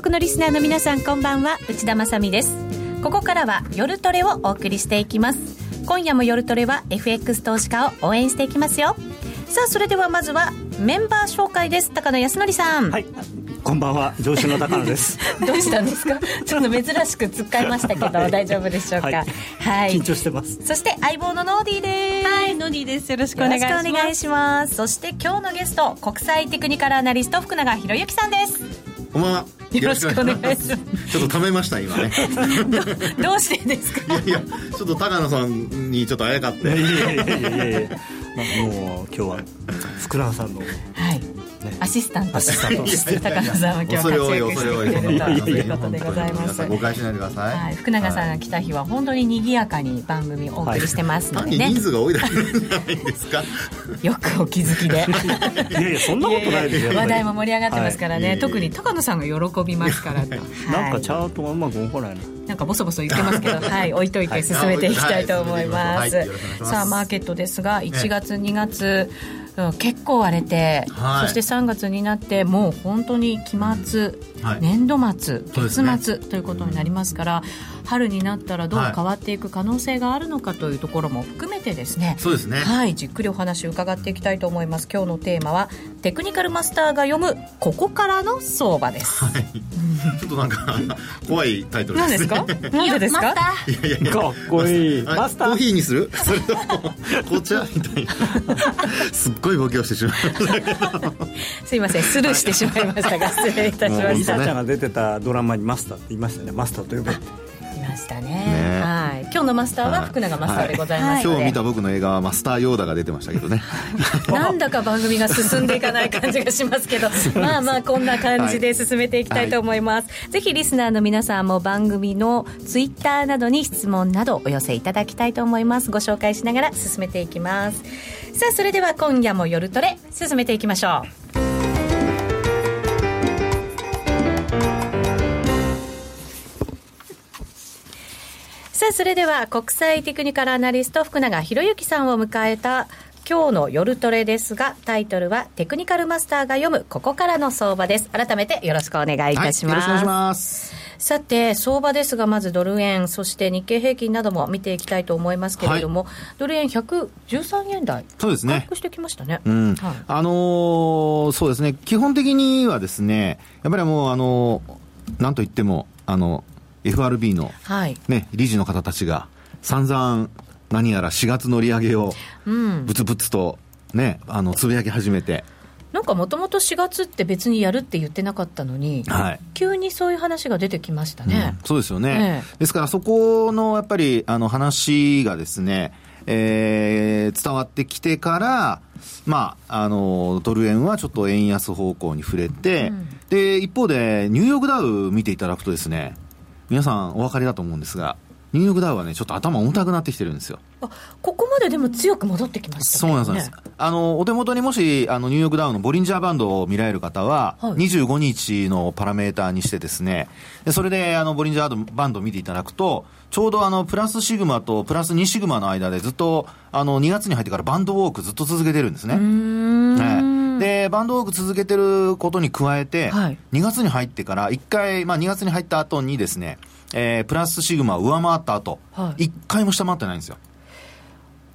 全国のリスナーの皆さんこんばんは。内田まさです。ここからは夜トレをお送りしていきます。今夜も夜トレは FX 投資家を応援していきますよ。さあそれではまずはメンバー紹介です。高野康則さん。はい。こんばんは。上司の高野です。どうしたんですか？ちょっと珍しく突っかえましたけど、はい、大丈夫でしょうか、はい、はい、緊張してます。そして相棒のノーディーです。はいノーディーです。よろしくお願いします。お願いします。そして今日のゲスト国際テクニカルアナリスト福永博之さんです。こんばんはよろしくお願いします。ちょっとためました今ね。どうしてですか？いやいやちょっと高野さんにちょっとあやかって。いやいやいやいやいや。もう今日は福永さんのはいアシスタント。として高野さんは今日活躍してくれると。い。うことでございます。誤解しないでください、はい、福永さんが来た日は本当に賑やかに番組をお送りしてますのでね、人数が多いだけじゃないですか。よくお気づきで。いやいやそんなことないですよ。話題も盛り上がってますからね、特に高野さんが喜びますから。と、なんかチャートがうまく動かないの。なんかボソボソ言ってますけど、はい、置いといて進めていきたいと思います。さあ、マーケットですが、1月、2月、結構荒れて、はい、そして3月になってもう本当に期末、はい、年度末月末ということになりますから、春になったらどう変わっていく可能性があるのかというところも含めてですね。そうですね。はい。じっくりお話を伺っていきたいと思います。今日のテーマはテクニカルマスターが読むここからの相場です、はい、ちょっとなんか怖いタイトルです、ね、何ですか？何でですか？いやいやいやかっこいい。マスター。コーヒーにする？それとも紅茶みたいな。すっごいボケをしてしまう すいません。スルーしてしまいましたが失礼いたしましたちゃんが出てたドラマにマスターって言いましたね。マスターと呼べましたね、ね、はい。今日のマスターは福永マスターでございます、はい、今日見た僕の映画はマスターヨーダが出てましたけどね。なんだか番組が進んでいかない感じがしますけど。まあまあこんな感じで進めていきたいと思います、はい、ぜひリスナーの皆さんも番組のツイッターなどに質問などお寄せいただきたいと思います。ご紹介しながら進めていきます。さあそれでは今夜も夜トレ進めていきましょうそれでは国際テクニカルアナリスト福永博之さんを迎えた今日の夜トレですがタイトルはテクニカルマスターが読むここからの相場です。改めてよろしくお願いいたします、はい、よろしくお願いします。さて相場ですがまずドル円そして日経平均なども見ていきたいと思いますけれども、はい、ドル円113円台そうですね。回復してきましたね、うん。はい、あのー、そうですね。基本的にはですねやっぱりもうあのなんといってもあの FRB の、はい。ね、理事の方たちが散々何やら4月の利上げをぶつぶつとね、あのつぶやき始めて。なんかもともと4月って別にやるって言ってなかったのに、はい、急にそういう話が出てきましたね。うん、そうですよね、ええ、ですからそこのやっぱりあの話がですね、えー、伝わってきてから、まあ、あのドル円はちょっと円安方向に触れて、うん、で一方でニューヨークダウ見ていただくとですね皆さんお分かりだと思うんですが、ニューヨークダウはね、ちょっと頭重たくなってきてるんですよ。あここまででも強く戻ってきました、ね、そうなんです。あの、お手元にもし、あの、ニューヨークダウのボリンジャーバンドを見られる方は、はい、25日のパラメーターにしてですね、でそれで、あの、ボリンジャーバンドを見ていただくと、ちょうどあの、プラスシグマとプラス2シグマの間でずっと、あの、2月に入ってからバンドウォークずっと続けてるんですね。ねで、バンドウォーク続けてることに加えて、はい、2月に入ってから、1回、まあ2月に入った後にですね、えー、プラスシグマを上回った後、はい、1回も下回ってないんですよ。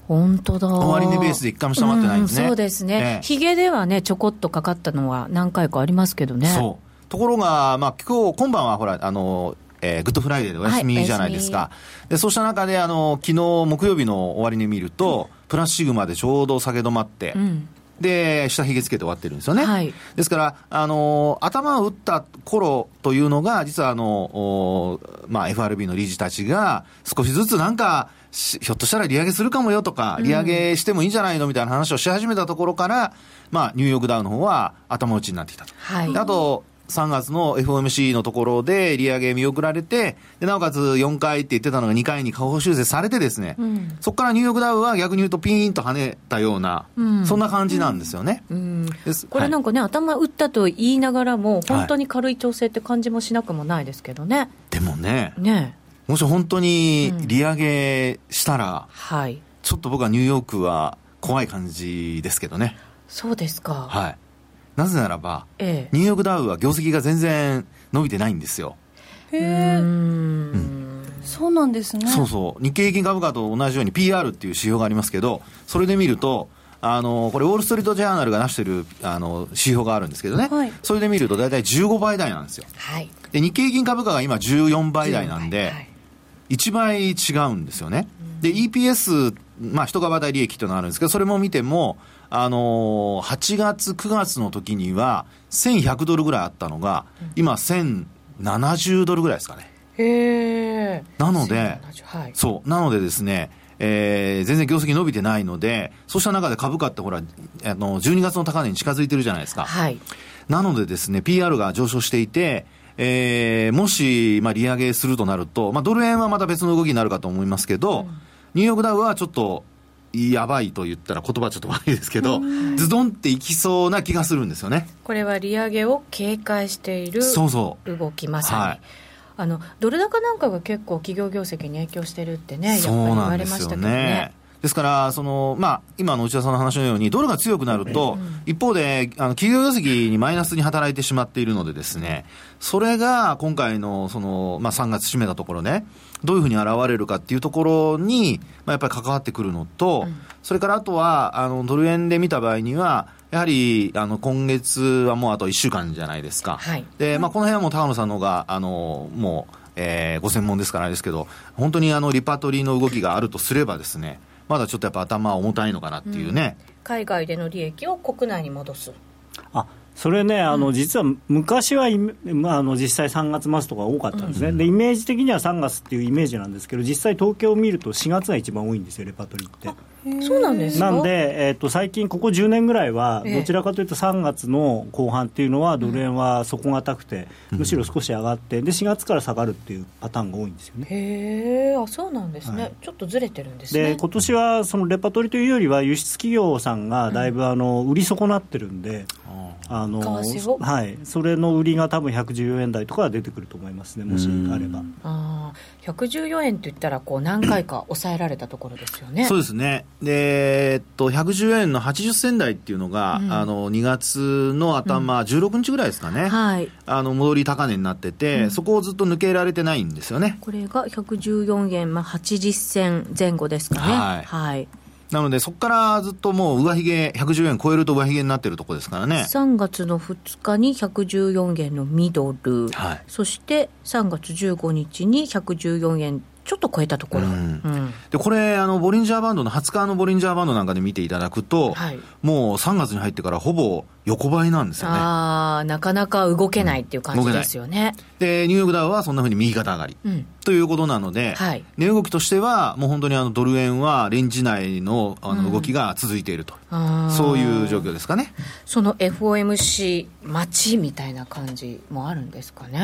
本当だ。終値ベースで1回も下回ってないんですね。うん、そうですね。ヒ、ゲ、ではね、ちょこっとかかったのは何回かありますけどね。そう。ところが、まあ、今日、今晩はほら、あの、えー、グッドフライデーでお休みじゃないですか。はい、でそうした中で、あの、昨日木曜日の終値見ると、うん、プラスシグマでちょうど下げ止まって、うん、で、下髭つけて終わってるんですよね。はい、ですから、あの、頭を打った頃というのが、実はあの、まあ、FRB の理事たちが、少しずつなんか、ひょっとしたら利上げするかもよとか、利上げしてもいいんじゃないのみたいな話をし始めたところから、まあ、ニューヨークダウの方は頭打ちになってきたと。はい、あと、3月の FOMC のところで利上げ見送られて、でなおかつ4回って言ってたのが2回に下方修正されてですね、うん、そこからニューヨークダウは逆に言うとピーンと跳ねたような、うん、そんな感じなんですよね。うん、これなんかね、はい、頭打ったと言いながらも、本当に軽い調整って感じもしなくもないですけどね。はい、でもね、ね。もし本当に利上げしたら、はい、ちょっと僕はニューヨークは怖い感じですけどね。そうですか。はい。なぜならば、ええニューヨークダウは業績が全然伸びてないんですよ。へえ、そうなんですね。そうそう。日経平均株価と同じように PR っていう指標がありますけど、それで見ると、あの、これ、ウォール・ストリート・ジャーナルが出してる、あの、指標があるんですけどね。はいそれで見ると大体15倍台なんですよ。はいで、日経平均株価が今14倍台なんで、はい1倍違うんですよね。で、EPS、まあ、一株当たり利益というのがあるんですけど、それも見ても、あのー8月、9月の時には、1100ドルぐらいあったのが、今、1070ドルぐらいですかね。へえなので、はい。そう、なのでですね、えー全然業績伸びてないので、そうした中で株価ってほら、あの、12月の高値に近づいてるじゃないですか。はい。なのでですね、PR が上昇していて、えーもし、まあ、利上げするとなると、まあ、ドル円はまた別の動きになるかと思いますけど、ニューヨークダウはちょっと、やばいと言ったら言葉ちょっと悪いですけど、ズドンっていきそうな気がするんですよね。これは利上げを警戒しているそうそう。動きまさに、はいあのドル高なんかが結構企業業績に影響してるってねやっぱり言われましたけどねね。ですから、その、まあ、今の内田さんの話のように、ドルが強くなると、一方で、あの、企業業績にマイナスに働いてしまっているのでですね、それが今回の、その、まあ、3月締めたところね、どういうふうに現れるかっていうところに、まあ、やっぱり関わってくるのと、それからあとは、あの、ドル円で見た場合には、やはり、あの、今月はもうあと1週間じゃないですか。はいで、まあ、この辺はもう高野さんの方が、あの、もう、えーご専門ですからあれですけど、本当にあの、リパトリーの動きがあるとすればですね、まだちょっとやっぱ頭は重たいのかなっていうね。海外での利益を国内に戻すあそれね、あの実は昔はまあ、あの実際3月末とか多かったんですね、でイメージ的には3月っていうイメージなんですけど、実際、東京を見ると4月が一番多いんですよ、レパートリーって。そうなんですか？なんで、えー、と最近、ここ10年ぐらいは、ええ。どちらかというと3月の後半っていうのは、ドル円は底堅くて、むしろ少し上がって、で4月から下がるっていうパターンが多いんですよね。へえあそうなんですね、はい。ちょっとずれてるんですでね今年はそのレパートリーというよりは、輸出企業さんがだいぶあの売り損なってるんで、あの為替を？はい、それの売りが多分114円台とかは出てくると思いますね、もしあれば。あー。114円って言ったらこう何回か抑えられたところですよね。そうですね。で、えっと、110円の80銭台っていうのが、うん。あの、2月の頭、16日ぐらいですかね。はい。あの、戻り高値になってて、そこをずっと抜けられてないんですよね。これが114円、まあ、80銭前後ですかね。はい。はい、なので、そこからずっともう上髭、110円超えると上髭になってるとこですからね。3月の2日に114円のミドル、はい。そして3月15日に114円ちょっと超えたところ、うん。うん。で、これ、あの、ボリンジャーバンドの20日のボリンジャーバンドなんかで見ていただくと、はい。もう3月に入ってからほぼ横ばいなんですよね。ああなかなか動けないっていう感じですよね、で、ニューヨークダウはそんな風に右肩上がり。うん。ということなので、はい。値動きとしては、もう本当にあのドル円はレンジ内のあの動きが続いていると、あーそういう状況ですかね。その FOMC 待ちみたいな感じもあるんですかね、う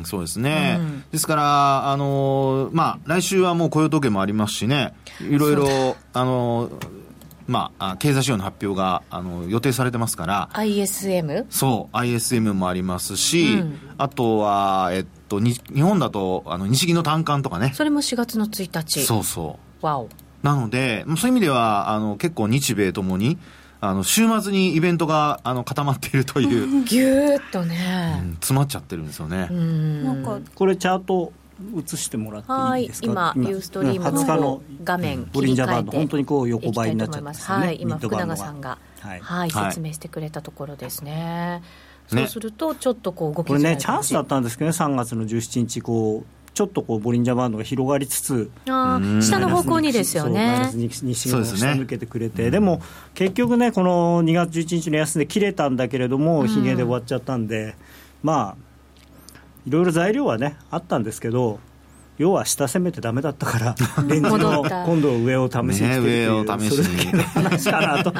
ん、そうですね。うん。ですから、あのーまあ、来週はもう雇用統計もありますしね、いろいろ、あのーまあ、あ経済指標の発表が、あの、予定されてますから、ISM そう、ISM もありますし、うん。あとは、えっと、に日本だと、あの、日銀の単価とかね。それも4月の1日。そうそう。わお。なので、もうそういう意味では、あの、結構日米ともに、あの、週末にイベントが、あの、固まっているという、ぎゅーっとうねん詰まっちゃってるんですよね。うん。なんかこれ、チャート映してもらってはいいいですか？今ユーストリーム20日のの画面ボリンジャーバンド、切り替えて本当にこう横ばいになっちゃってますよね、はい、今福永さんが、はい。はいはい。説明してくれたところですね。ね。そうするとちょっとこう動きこれね、チャンスだったんですけどね、3月の17日、こうちょっとこうボリンジャーバンドが広がりつつ、あー下の方向にですよね。西側をそうですね。下抜けてくれて、でも結局ね、この2月11日の安値切れたんだけれども、うん。ひげで終わっちゃったんで、まあ、いろいろ材料はね、あったんですけど、要は下攻めてダメだったから、レンジの今度上を試しに来てるっていう、それだけの話かなと。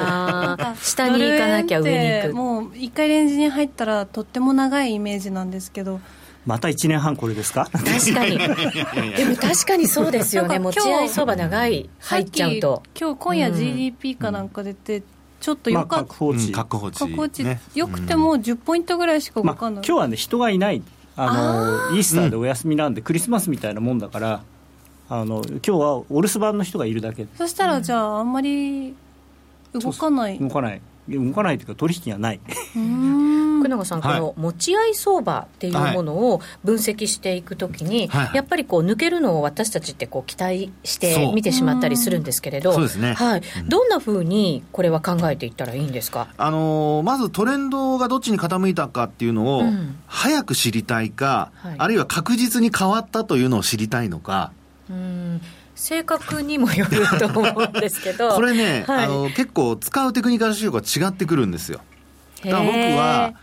下に行かなきゃ上に行く。もう一回レンジに入ったらとっても長いイメージなんですけど。また1年半これですか？確かに。でも確かにそうですよね。持ち合い相場長い入っちゃうと。今日今夜 GDP かなんか出てちょっとまあよかった、うん。確保値、確保値。ね。よくても10ポイントぐらいしかまあ、動かない、今日はね、人がいない、あのイースターでお休みなんで、クリスマスみたいなもんだから、あの今日はお留守番の人がいるだけ。でそしたらじゃああんまり動かない。動かない、動かないというか取引がない。福永さん、はい。この持ち合い相場っていうものを分析していくときに、はいはい。やっぱりこう抜けるのを私たちってこう期待して見てしまったりするんですけれど、そうですね。はい、どんなふうにこれは考えていったらいいんですか？あのーまずトレンドがどっちに傾いたかっていうのを、うん。早く知りたいか、はい。あるいは確実に変わったというのを知りたいのか、うん性格にもよると思うんですけど。これね、はい。あの結構使うテクニカル指標が違ってくるんですよ。だから僕は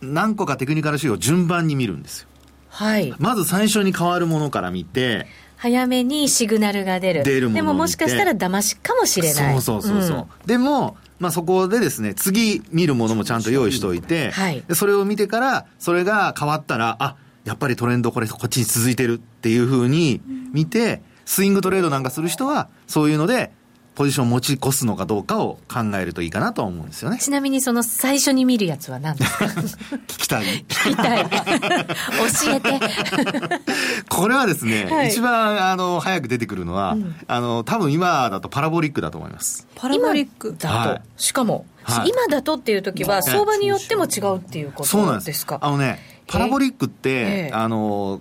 何個かテクニカル指標を順番に見るんですよ。はい、まず最初に変わるものから見て、早めにシグナルが出る。出るものでももしかしたら騙しかもしれない。そうそうそうそう。ん。でも、まあ、そこでですね、次見るものもちゃんと用意しておいて、はい。でそれを見てから、それが変わったら、あ、やっぱりトレンドこれこっちに続いてるっていうふうに見て、スイングトレードなんかする人は、そういうので、ポジションを持ち越すのかどうかを考えるといいかなとは思うんですよね。ちなみにその最初に見るやつは何ですか？聞きたい。聞きたい。教えて。これはですね、はい。一番、あの、早く出てくるのは、あの、多分今だとパラボリックだと思います。パラボリック？今だと、はい。しかも、はい。今だとっていう時は相場によっても違うっていうこそうなんでとです。すかあのね、パラボリックって、ええ。あの、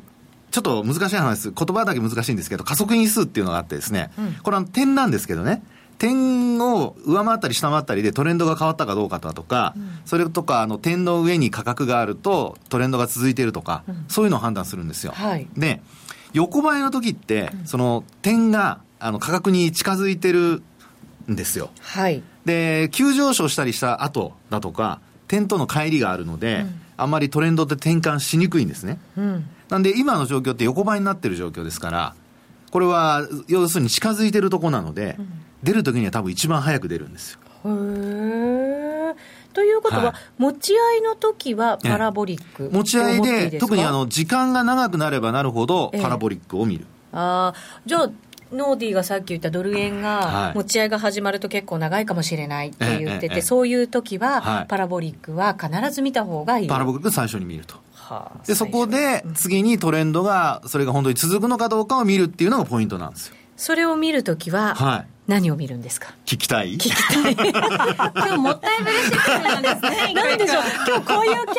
ちょっと難しい話です。言葉だけ難しいんですけど、加速因数っていうのがあってですね、うん。これは点なんですけどね、点を上回ったり下回ったりでトレンドが変わったかどうかだとか、それとか、あの、点の上に価格があるとトレンドが続いているとか、そういうのを判断するんですよ。はい。で、横ばいの時って、その点が、あの、価格に近づいてるんですよ。はい。で、急上昇したりした後だとか、点との乖離があるので、あんまりトレンドって転換しにくいんですね。うんなんで今の状況って横ばいになってる状況ですから、これは要するに近づいてるとこなので、出るときには多分一番早く出るんですよ。へー。ということは、はい。持ち合いの時はパラボリック持ち合いで、特にあの、時間が長くなればなるほど、ええ。パラボリックを見る。あー。じゃあノーディーがさっき言ったドル円はい。が持ち合いが始まると結構長いかもしれないって言ってて、ええ。ええそういう時は、はい。パラボリックは必ず見た方がいい。パラボリック最初に見ると。はあで、そこで次にトレンドが、それが本当に続くのかどうかを見るっていうのがポイントなんですよ。それを見るときは、はい。何を見るんですか？聞きたい？今日もったいぶりシステムなんですねなんでしょう？今日こういうキ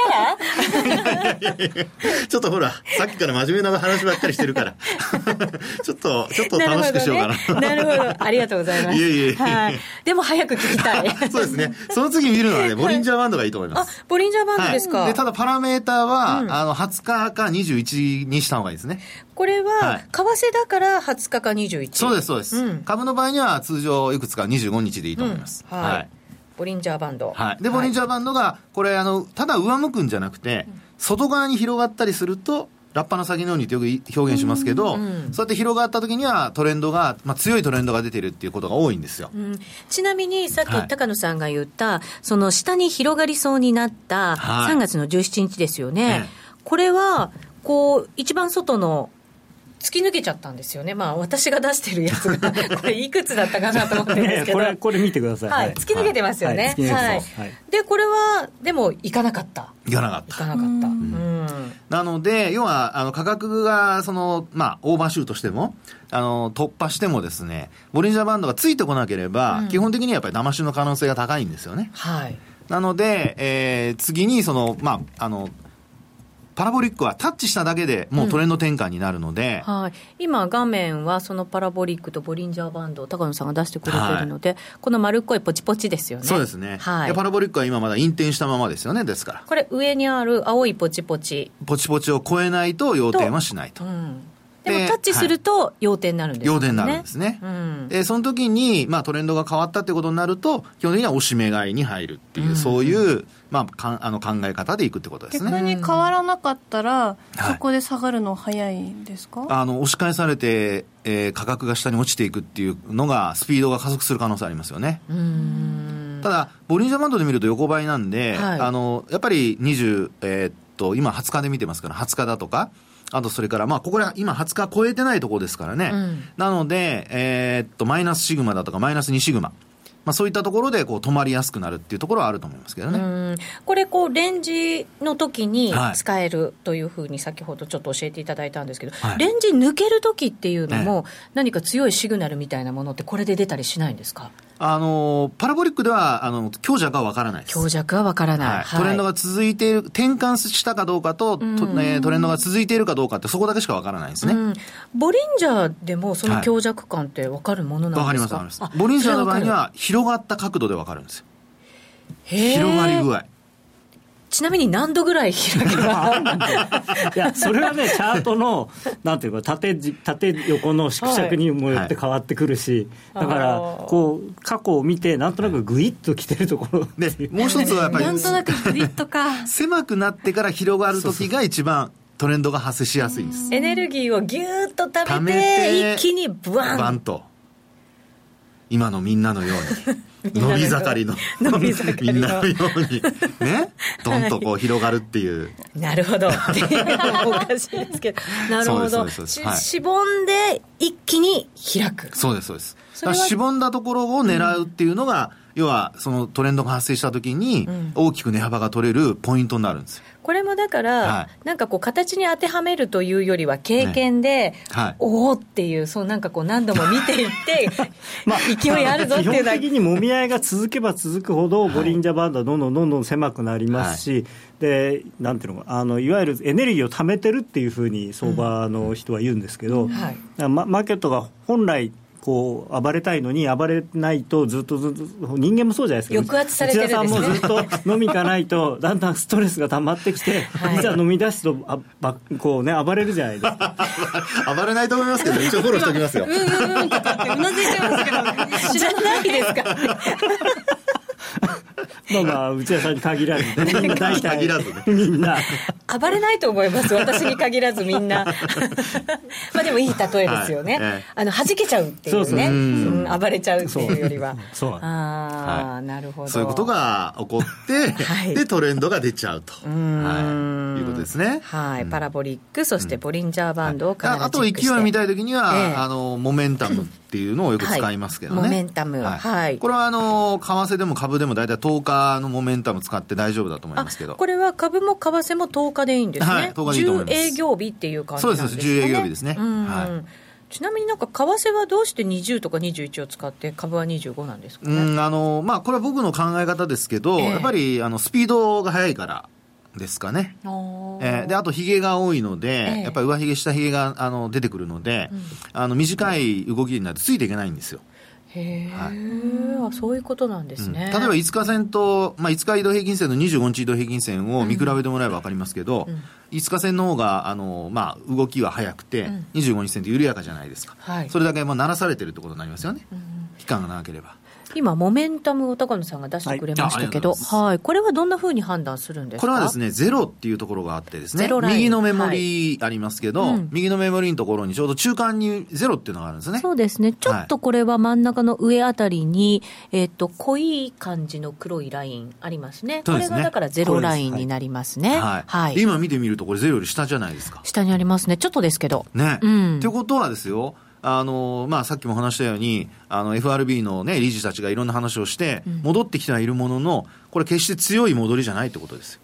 ャラ？ちょっとほら、さっきから真面目な話ばっかりしてるから。ちょっと、ちょっと楽しくしようかな。なるほど、ね、ありがとうございます。いえいえはい。でも早く聞きたい。そうですね。その次見るのはね、ボリンジャーバンドがいいと思いまあす。、ボリンジャーバンドですか？はい、で、ただパラメーターは、うんあの、20日か21にした方がいいですね。これは、はい為替だから20日か21。そうです、そうです。うん株の場合には通常いくつか25日でいいと思います。うん。はい。ボリンジャーバンド。はい。で、ボリンジャーバンドが、これ、あの、ただ上向くんじゃなくて、外側に広がったりすると、ラッパの先のようにってよく表現しますけど、うんそうやって広がった時にはトレンドが、まあ、強いトレンドが出てるっていうことが多いんですよ。うん。ちなみにさっきはい。高野さんが言った、その下に広がりそうになったはい。3月の17日ですよね、ええ。これはこう一番外の突き抜けちゃったんですよね、まあ、私が出してるやつが、これ、いくつだったかなと思ってるんですけど、これこれ見てください、はい、突き抜けてますよね、はいはい。でこれはでも、いかなかった、いかなかった。いかなかった、うん。なので、要は、あの、価格が、その、まあ、オーバーシュートしても、あの、突破してもですね、ボリンジャーバンドがついてこなければ、うん。基本的にはやっぱり騙しの可能性が高いんですよね。はい、なので、えー次に、その、まあ、あの、パラボリックはタッチしただけでもうトレンド転換になるので、はい、今、画面はそのパラボリックとボリンジャーバンドを高野さんが出してくれてるので、この丸っこいポチポチですよね。そうですね。はいでパラボリックは今まだ引転したままですよね、ですから。これ上にある青いポチポチ、ポチポチを超えないと要点はしないと。うん、でもでタッチすると要点になるんですよね。要点になるんですね。うんで、その時に、まあ、トレンドが変わったってことになると、基本的には押し目買いに入るっていう、そういう、まあ、かんあの考え方でいくってことですね。逆に変わらなかったら、はいそこで下がるの早いんですか、あの、押し返されて、えー価格が下に落ちていくっていうのが、スピードが加速する可能性ありますよね。うんただ、ボリンジャーバンドで見ると横ばいなんで、はいあの、やっぱり20、えーっと、今20日で見てますから、20日だとか、あとそれから、まあ、ここら、今20日超えてないところですからね。うんなので、えーっと、マイナスシグマだとか、マイナス2シグマ。まあ、そういったところでこう止まりやすくなるっていうところはあると思いますけどね。うんこれこうレンジの時に使えるというふうに先ほどちょっと教えていただいたんですけど、はいレンジ抜ける時っていうのも何か強いシグナルみたいなものってこれで出たりしないんですか？あのパラボリックではあの強弱は分からないです。強弱はわからない、はい、トレンドが続いている、転換したかどうかと、とねトレンドが続いているかどうかって、そこだけしか分からないですね。うん、ボリンジャーでもその強弱感って分かるものなんですか、わかります、わかります。ボリンジャーの場合には、広がった角度で分かるんですよ。広がり具合。ちなみに何度ぐらい開けば？いや、それはね、チャートの、なんていうか、縦じ、縦横の縮尺にもよって変わってくるし、だから、こう、過去を見て、なんとなくグイッと来てるところで、もう一つはやっぱり、なんとなくグリッとか 狭くなってから広がる時が一番トレンドが発生しやすいんです。エネルギーをぎゅーっと溜溜めめてて一気にブワンバンと。今のみんなのように。伸び盛りの。伸び盛りのみんなのように。ね？どんとこう広がるっていう。なるほど。っていうのもおかしいですけど。なるほど。はいしぼんで一気に開く。そうです、そうです。しぼんだところを狙うっていうのが、要はそのトレンドが発生した時に大きく値幅が取れるポイントになるんですよ。これもだから、はなんかこう形に当てはめるというよりは経験で、はい。おおっていう、そうなんかこう何度も見ていって、勢いあるぞっていうのは。基本的にもみ合いが続けば続くほど、ボリンジャーバンドはどんどんどんどん狭くなりますし、でなんていうのかあのいわゆるエネルギーを貯めてるっていうふうに相場の人は言うんですけど、はい。だからママーケットが本来こう暴れたいのに暴れないとずっとずっと人間もそうじゃないですか。抑圧されてるんですね。内田さんもずっと飲み行かないと だんだんストレスが溜まってきて、はい。い、ざ飲み出すとあばこうね暴れるじゃないですか。暴れないと思いますけど、一応フォローしておきますよ。うんうんうんとかってうなずいてますけど知らないですか？まあまあ内田さんに限らず大体限らずね。みんな暴れないと思います。私に限らずみんな。まあでもいい例えですよね、はい。ええ。あの弾けちゃうっていうね。そう暴れちゃうっていうよりは。そう。ああ、はい。なるほど。そういうことが起こって、はい。で、トレンドが出ちゃうと。はい。いうことですね。はい、パラボリックそしてボリンジャーバンドをああと勢いを見たいときには、ええ。あの、モメンタムっていうのをよく使いますけどね。はい。モメンタム。はい。これはあの、為替でも株でも大体10日のモメンタム使って大丈夫だと思いあますけど。これは株も為替も10日でいいんですね、はい10日でいいと思います。10営業日っていう感じですか、ね、そうです10営業日ですね。うん。はい。ちなみになんか為替はどうして20とか21を使って株は25なんですかね、うん、あの、まあ、これは僕の考え方ですけど、ええ。やっぱり、あの、スピードが速いからですかね。えーで、あと、ヒゲが多いので、ええ。やっぱり上髭、下髭が、あの、出てくるので、あの、短い動きになるとついていけないんですよ。へえ、あそういうことなんですね、例えば5日線と、まあ、5日移動平均線の25日移動平均線を見比べてもらえば分かりますけど、5日線の方があのまあ、動きは速くて、うん。25日線って緩やかじゃないですか、はい。それだけまあ鳴らされてるってことになりますよね、期間が長ければ。今モメンタムを高野さんが出してくれましたけど、はい。はい、これはどんなふうに判断するんですか？これはですね、ゼロっていうところがあってですねゼロ、ライン。右のメモリありますけど、うん。右のメモリのところにちょうど中間にゼロっていうのがあるんですね。そうですね、ちょっとこれは真ん中の上あたりに、えっと濃い感じの黒いラインありますね、すね。がだからゼロラインになりますね。はい。はい。で今見てみると、これゼロより下じゃないですか。下にありますね、ちょっとですけど。ね。うん。ってことはですよ、あのまあ、さっきも話したように、あの FRB の、ね、理事たちがいろんな話をして、戻ってきてはいるものの、これ、決して強い戻りじゃないってことですよ。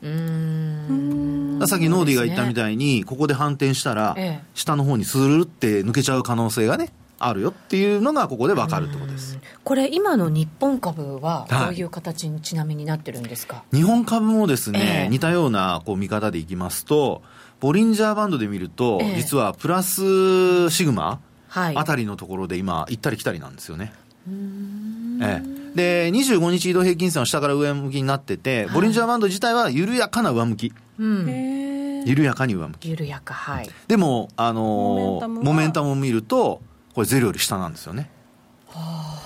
さっきノーディが言ったみたいに、ここで反転したら、ええ。下の方にスルルって抜けちゃう可能性がね、あるよっていうのが、ここで分かるってことです。これ、今の日本株ははい。どういう形にちなみになってるんですか、日本株もですね、ええ。似たようなこう見方でいきますと、ボリンジャーバンドで見ると、ええ。実はプラスシグマはいあたりのところで今、行ったり来たりなんですよね。ええ、で25日移動平均線は下から上向きになってて、ボリンジャーバンド自体は緩やかな上向き、うん、緩やかに上向き、緩やか、はい。でも、あのーモメンタムを見ると、これ、ゼロより下なんですよね。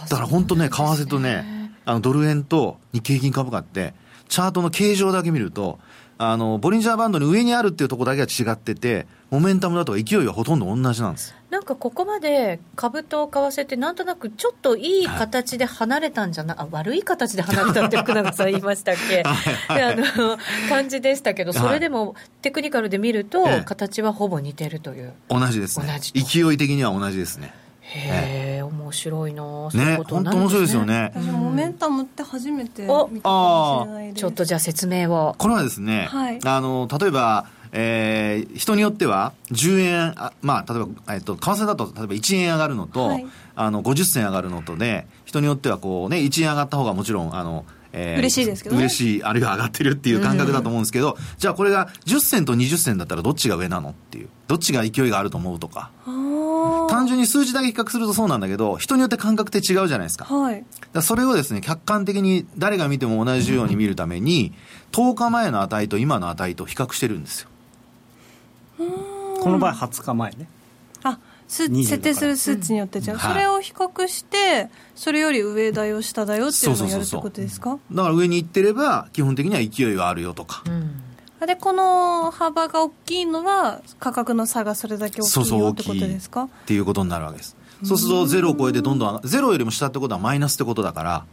だから本当ね、為替とね、あのドル円と日経平均株価って、チャートの形状だけ見ると、あのボリンジャーバンドの上にあるっていうところだけは違ってて、モメンタムだと勢いはほとんど同じなんです。なんかここまで株と為替ってなんとなくちょっといい形で離れたんじゃな、あ悪い形で離れたって福永さん言いましたっけ？で あの感じでしたけどそれでもテクニカルで見るとええ形はほぼ似てるという。同じですね。同じと。勢い的には同じですね。へえ面白いなね本当面白いですよね。私モメンタムって初めて見たかもしれないです。ちょっとじゃあ説明を。これはですね、はい。あの例えばえー人によっては10円あまあ例えば、えっと為替だと例えば1円上がるのと、はい。あの50銭上がるのとで人によってはこうね1円上がった方がもちろんあのえー嬉しいですけどね。嬉しい、あるいは上がってるっていう感覚だと思うんですけど、じゃあこれが10銭と20銭だったらどっちが上なのっていう、どっちが勢いがあると思うとか、単純に数字だけ比較するとそうなんだけど、人によって感覚って違うじゃないですか。はい。らそれをですね、客観的に誰が見ても同じように見るために、10日前の値と今の値と比較してるんですよ。この場合20日前ね。あ数20設定する数値によって違う、うん。それを比較してそれより上だよ下だよっていうのをやるってそうそう。そうそうことですか？だから上に行ってれば、基本的には勢いはあるよとか。うん。あでこの幅が大きいのは価格の差がそれだけ大そうそう、大きいよってことですか？っていうことになるわけです。そうすると、ゼロを超えてどんどんゼロよりも下ってことはマイナスってことだから、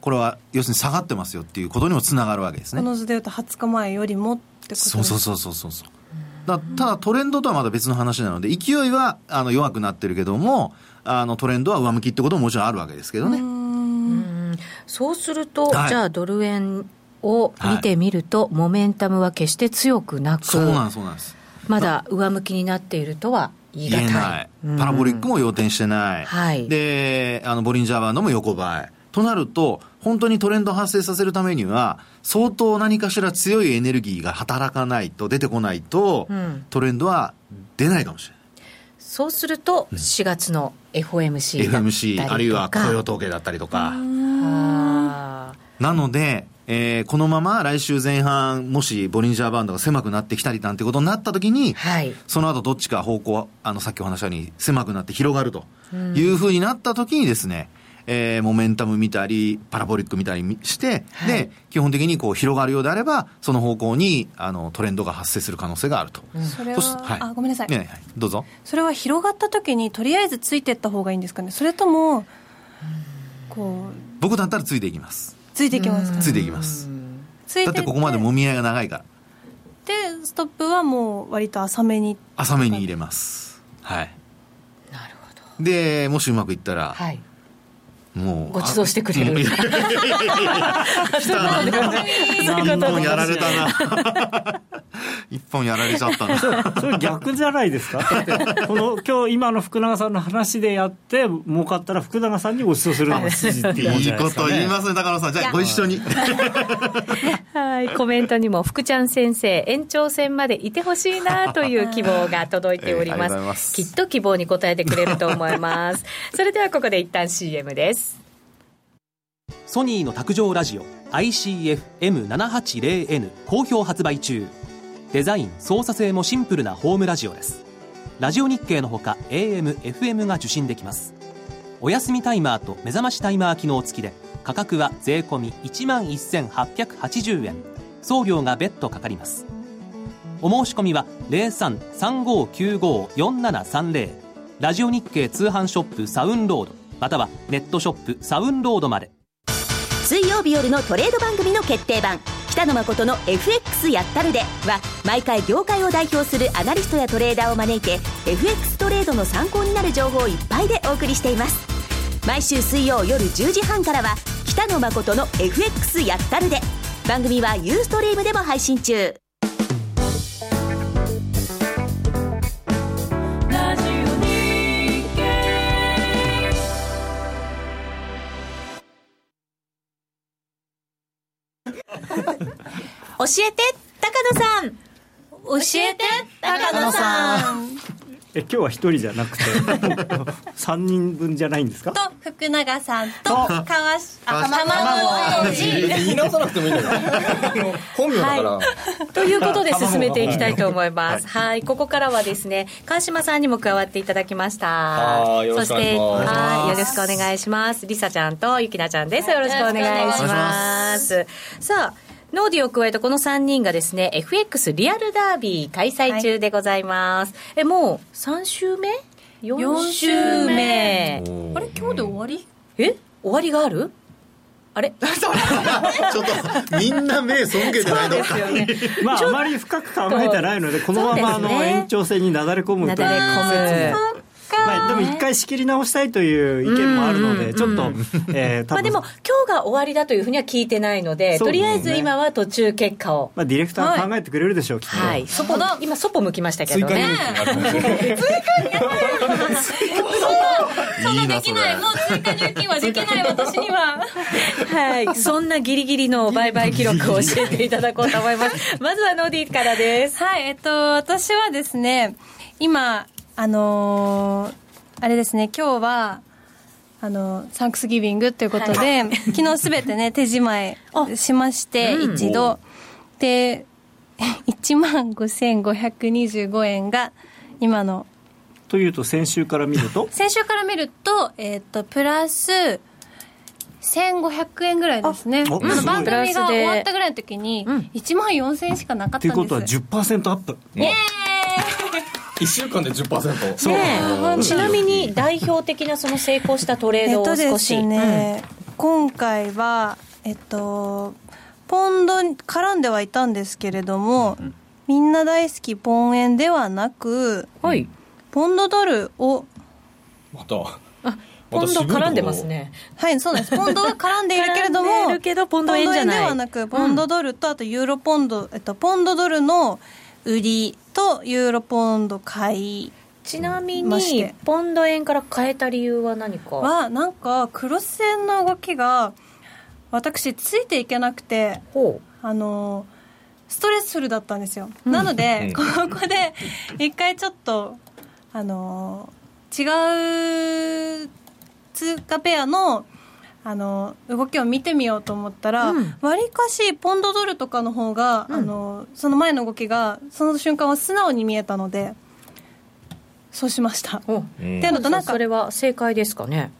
これは要するに下がってますよっていうことにもつながるわけですね。こ。の図でいうと20日前よりもってことですそうそうそうそうそうそう。だただトレンドとはまた別の話なので、勢いはあの弱くなってるけども、あのトレンドは上向きってことももちろんあるわけですけどね。うんそうすると、はいじゃあドル円を見てみると、モメンタムは決して強くなくそうなんそうなんです。まだ上向きになっているとは言い難いパラボリックも要点してない。はいで、あの、ボリンジャーバンドも横ばい。となると、本当にトレンドを発生させるためには、相当何かしら強いエネルギーが働かないと、出てこないと、うん。トレンドは出ないかもしれない。そうすると4月の FOMC だったりとか。FMC、あるいは雇用統計だったりとか。あなので、えーこのまま来週前半、もしボリンジャーバンドが狭くなってきたりなんてことになったときに、ーはい。その後どっちか方向、あの、さっきお話したように狭くなって広がるというふうになったときにですね、えーモメンタム見たり、パラボリック見たりして、はいで、基本的にこう広がるようであれば、その方向に、あの、トレンドが発生する可能性があると。それははいあごめんなさい、ねはいどうぞ。それは広がった時にとりあえずついていった方がいいんですかね？それともこう僕だったらついていきます。ついていきますか？ついていきます。ついていだってここまでもみ合いが長いから、でストップはもう割と浅めに浅めに入れます。はい。なるほどで、もしうまくいったら、はいもう。ご馳走してくれる来た な。やられたな。一本やられちゃったな。それ逆じゃないですか？この今日今の福永さんの話でやって儲かったら福永さんにご馳走するのが筋っていうもんいいこと言いますね、高野さん。じゃあ、ご一緒に。はい、コメントにも福ちゃん先生延長戦までいてほしいなという希望が届いております,、がとうございます。きっと希望に応えてくれると思います。それではここで一旦 CM です。ソニーの卓上ラジオ ICF-M780N 好評発売中デザイン操作性もシンプルなホームラジオです。ラジオ日経のほか AM、FM が受信できます。お休みタイマーと目覚ましタイマー機能付きで価格は税込1万1880円。送料が別途かかります。お申し込みは0335954730ラジオ日経通販ショップサウンロードまたはネットショップサウンロードまで。水曜日夜のトレード番組の決定版。北野誠の FX やったるでは毎回業界を代表するアナリストやトレーダーを招いて FX トレードの参考になる情報いっぱいでお送りしています。毎週水曜夜10時半からは北野誠の FX やったるで。番組はユーストリームでも配信中。教えて高野さん。教えて高野さん。え今日は一人じゃなくて 三人分じゃないんですか？と福永さんと川しあ川卵王子。言い直さなくてもいいんだよ本名だから、ということで進めていきたいと思います。はい、ここからはですね、川島さんにも加わっていただきました。はいよろしくお願いします。そして、はい、よろしくお願いします。りさちゃんとゆきなちゃんです。よろしくお願いします。さあ、ノーディを加えたこの3人がですね、FX リアルダービー開催中でございます。え、もう3週目 ?4 週目。あれ？今日で終わり？え？終わりがある？あれ？ちょっと、みんな目背けてないのか。まああまり深く考えてないのでこのままあの延長戦になだれ込むというまあ、でも一回仕切り直したいという意見もあるので、ちょっと、えー、まあでも、今日が終わりだというふうには聞いてないので、とりあえず今は途中結果を。まあ、ディレクターが考えてくれるでしょう、きっと。はい。そこ、今、そぽ向きましたけどね。そんなできないもう追加入金はできない 私にははい。そんなギリギリの売買記録を教えていただこうと思います。まずはノーディーからです。はいえっと私はですね今あのーあれですね今日はあのサンクスギビングということで、昨日すべてね 手仕舞いしまして、うん。一度。で 1万5525円が今の。というと、先週から見ると、先週から見ると、えっ、と、プラス、1500円ぐらいですね。の番組が終わったぐらいの時に、1万4000円しかなかったんです。ということは10%アップ。イエ1週間で10%。そうねえちなみに代表的なその成功したトレードをーイえっとで少し。すね、今回は、えっと、ポンドに絡んではいたんですけれども、みんな大好きポン円ではなく、うんはい。ポンドドルを、また。あ、ポンド絡んでますね。はい、そうなんです。ポンドは絡んでいるけれども、絡んでいるけどポンド円ではなく、ポンドドルと、あとユーロポンド、えっと、ポンドドルの売りとユーロポンド買い。ちなみにポンド円から変えた理由は何か？は、なんか、クロス線の動きが、私、ついていけなくて、ほあの、ストレスフルだったんですよ。なので、ここで、一回ちょっと、あの、違う通貨ペアの、あの動きを見てみようと思ったらうん。わり、かしポンドドルとかの方が、あのその前の動きがその瞬間は素直に見えたのでそうしました。っていうのとなんかそれは正解ですかね？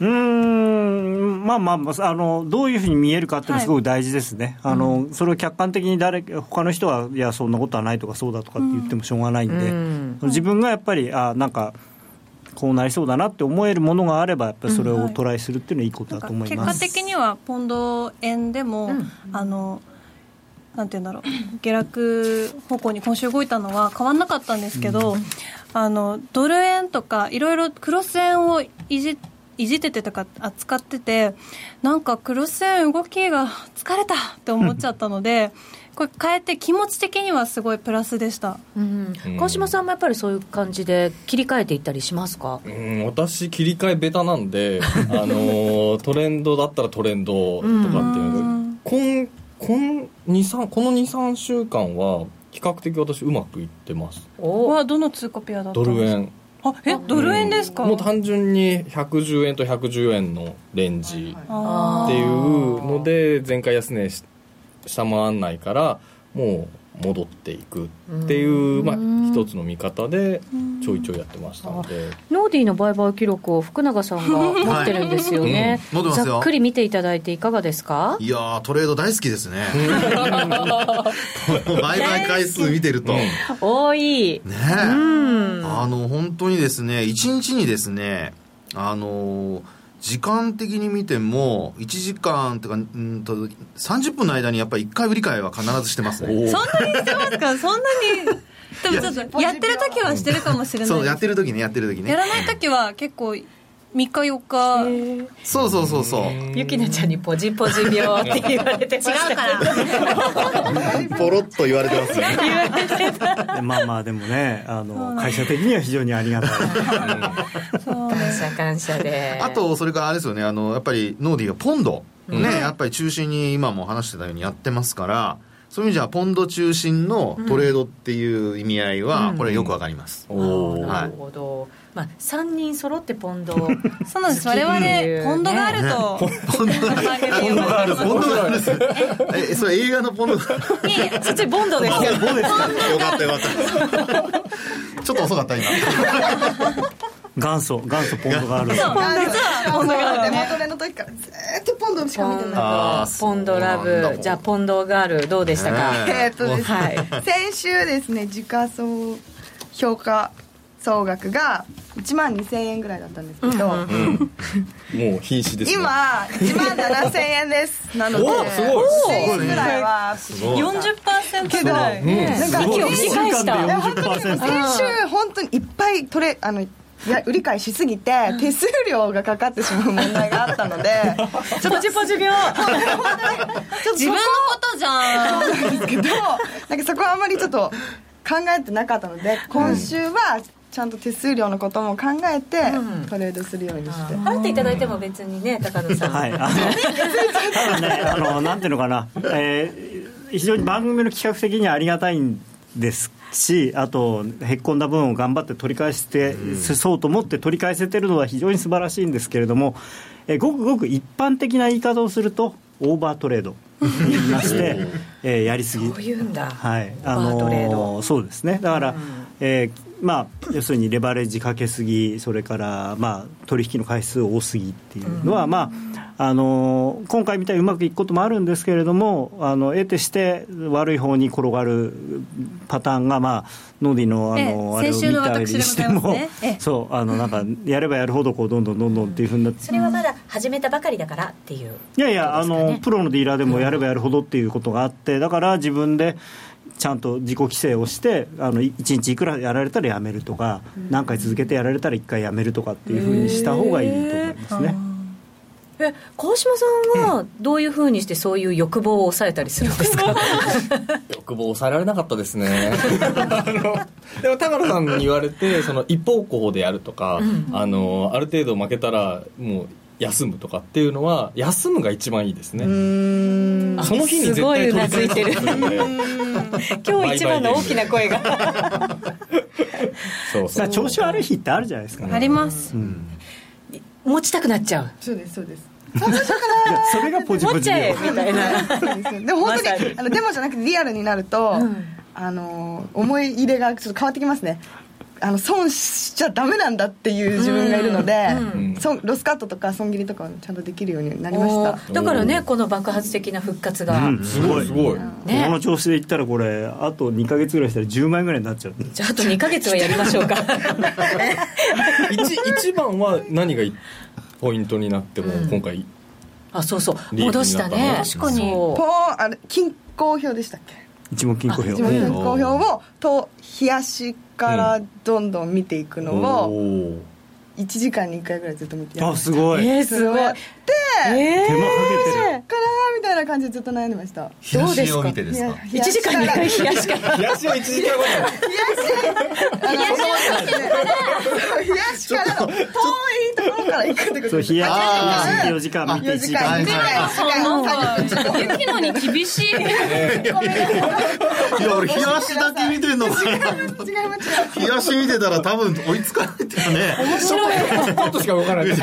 うーん、まあまあまあ、あの、どういうふうに見えるかっていうのはすごく大事ですね。あの、それを客観的に誰、他の人は、いや、そんなことはないとか、そうだとかって言ってもしょうがないんで、うん。自分がやっぱり、あなんか、こうなりそうだなって思えるものがあれば、やっぱりそれをトライするっていうのはいいことだと思い結果ます。的にはポンド円でも、うん。あのなんて言うんだろう。下落方向に今週動いたのは変わんなかったんですけど、あのドル円とかいろいろクロス円をいじいじっててとか扱っててなんかクロス円動きが疲れたって思っちゃったので、これ変えて気持ち的にはすごいプラスでした。うんうん。川島さんもやっぱりそういう感じで切り替えていったりしますか？うん、私切り替えベタなんで、あのートレンドだったらトレンドとかっていうのうん。が、今今23この23週間は比較的私うまくいってます。お。はどの通貨ペアだったんですか？ドル円。あえドル円ですか、もう単純に110円と110円のレンジっていうので前回安値し下回らないからもう戻っていくっていう、まあ、一つの見方でちょいちょいやってましたので。ノーディーの売買記録を福永さんが持ってるんですよね、はいうんざっくり見ていただいていかがですか？いやートレード大好きですね。売買回数見てると、ね多い。え、うん。あの本当にですね1日にですねあの時間的に見ても1時間とかうんと30分の間にやっぱり1回売り買いは必ずしてますね。そんなにしてますか？そんなに。でもちょっとやってる時はしてるかもしれないそうやってる時ねやってる時ね。やらない時は結構3日4日。そうそうそうそう。ゆきなちゃんにポジポジ病って言われてましたけど。ポロッと言われてますね。でまあまあ、でもね、あの、会社的には非常にありがたい。感謝感謝で。あとそれからあれですよね。あのやっぱりノーディーがポンド。ね、やっぱり中心に今も話してたようにやってますから。そういう意味じゃポンド中心のトレードっていう意味合いはこれよくわかります、おー。なるほど、まあ、3人揃ってポンドを そうなんです。我々ポンドがあるとポンドがあるポンドがある。ポンドがあるえそれ映画のポンド？がそっちボンドです。よ よかったよかった。ちょっと遅かった今。元祖、元祖ポンドがある。実はポンドがある。ね元ネの時からずーっとポンドしか見てないポンドラブじゃあポンドガールどうでしたか、ねえーっとですね、はい。先週ですね時価総評価総額が1万2000円ぐらいだったんですけど、もう瀕死ですね。今1万7000円です。なのでおすごい。1000円ぐらいは。40%ぐらい。なんかすごい。今日1時間で40%。先週本当にいっぱいトレあのいや売り買いしすぎて手数料がかかってしまう問題があったので ちょっとポジポジ病。自分のことじゃん。そ うなんですけどなんかそこはあんまりちょっと考えてなかったので今週はちゃんと手数料のことも考えてトレードするようにして、払っていただいても別にね高野さん。はい、あのただね、あのなんていうのかな、えー非常に番組の企画的にはありがたいんですし、あと、へっこんだ分を頑張って取り返して、そうと思って取り返せてるのは非常に素晴らしいんですけれども、えーごくごく一般的な言い方をすると、オーバートレードと言いまして、えーやりすぎ。そういうんだ。はい、オーバートレード。そうですね。だから、えーまあ、要するにレバレッジかけすぎそれから、まあ、取引の回数多すぎっていうのは、まあ、あの今回みたいにうまくいくこともあるんですけれどもあの得てして悪い方に転がるパターンが、まあ、ノディのあええのあれを見たりしても、ねええ。そうあのなんかやればやるほどこうどんどんどんどんっていうふうになって。それはまだ始めたばかりだからっていういやいや、あのプロのディーラーでもやればやるほどっていうことがあって、だから自分でちゃんと自己規制をして、あの1日いくらやられたらやめるとか、何回続けてやられたら1回やめるとかっていうふうにした方がいいと思いますね。え川島さんはどういうふうにしてそういう欲望を抑えたりするんですか？欲望抑えられなかったですね。あのでも高野さんに言われてその一方向でやるとか、あのある程度負けたらもう休むとかっていうのは休むが一番いいですね。その日に絶対取り返そうとする今日一番の大きな声が。そうそう。調子悪い日ってあるじゃないですか、あります。持ちたくなっちゃう。そうですそうです。それがポジポジみたいな。でも本当に、まさに。あのデモじゃなくてリアルになると、あの思い入れがちょっと変わってきますねあの損しちゃダメなんだっていう自分がいるので、損ロスカットとか損切りとかをちゃんとできるようになりました。だからねこの爆発的な復活が、うん。すごい。すごい。ね。この調子でいったらこれあと2か月ぐらいしたら10万円ぐらいになっちゃう。じゃああと2か月はやりましょうか。一一番は何がポイントになっても今回あそうそう。戻したね。確かに。ポーンあれ均衡表でしたっけ？一目金庫表。一目均衡表をと冷やしからどんどん見ていくのをおー。1時間に1回ぐらいずっと見てやあすごい。えー、すごいやってえ手間かけてるからみたいな感じでずっと悩んでました。冷やしを見てですか？いやー、1時間に1回冷やし。から。冷やし。を1時間後に冷やしからの遠いところから行くってことですそう冷やし。あー4時間。見て4 1時時間。間見て1時間30分雪乃に厳しい。いや俺冷やしだけ見てんのかな違います。違い冷やし見てたら多分追いつかないっていうね。ちょっとしか動かない。で す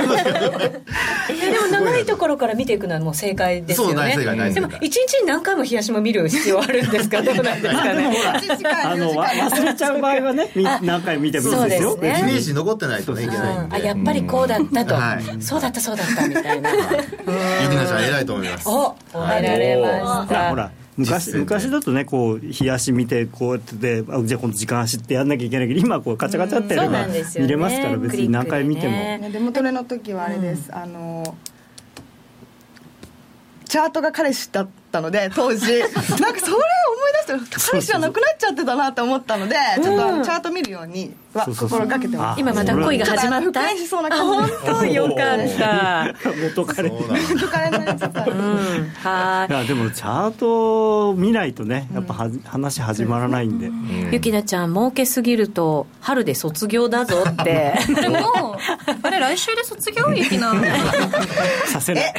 いやでも長いところから見ていくのはもう正解ですよそう大ねでも一日に何回も冷やしも見る必要あるんですか？どうなんですかねます1時間4時あの忘れちゃう場合はね み何回見てもいいですよ。そうですね。イメージ残ってないとねいけないんうんあでやっぱりこうだったと、はい。そうだったそうだったみたいな。ゆきなちゃん偉いと思います。お覚えられました。ほらほら昔昔だとねこう冷やし見てこうやっててあじゃあ今度時間走ってやんなきゃいけないけど今こうカチャカチャってやれば見れますから別に何回見ても、でね。ねデモトレの時はあれです、あのチャートが彼氏だったので当時。なんかそれ思い出して彼氏はなくなっちゃってたなと思ったのでちょっとあのチャート見るようには心がけてます。今また恋が始まった。しそうなあ感本じ当よかった。元彼。元彼になっちゃったうんはいやでもチャート見ないとねやっぱは話始まらないんで、ゆきなちゃん儲けすぎると春で卒業だぞって。でもあれ来週で卒業？雪乃させない。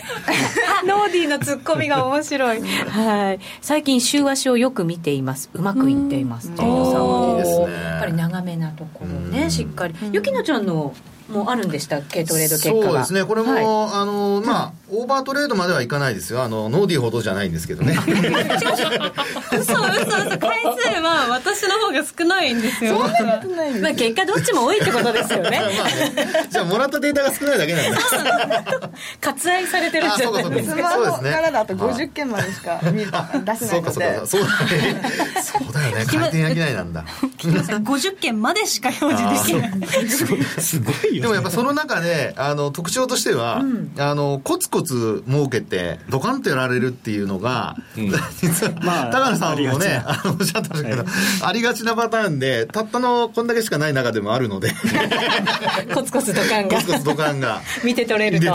ノーディーのツッコミが面白い、はい、最近週足をよく見ています。うまくいっています。ジェイドさんは。いいですね。やっぱり長めなところねしっかり。ゆきなちゃんのもあるんでしたっけ？トレード結果が。そうですね。これも、はい。あのまあオーバートレードまではいかないですよ。あのノーディーほどじゃないんですけどね。嘘嘘嘘。回数は私の方が少ないんですよ。まあ、結果どっちも多いってことですよね。まあねじゃあもらったデータが少ないだけなんだ割愛されてるんじゃないですかスマホからだと50件までしか見出せなそかそういうのでかそうだねそうだよね。回転商いなんだ。50件までしか表示できない。すごいよ、ね、でもやっぱその中であの特徴としては、あのコツコツ儲けてドカンとやられるっていうのが、実は、まあ高野さんもありがちねな。あのおっしゃってましたけど、はい。ありがちなパターンでたったのこんだけしかない中でもあるので。コツコツドカンが。コツコツドカンが。見て取れると。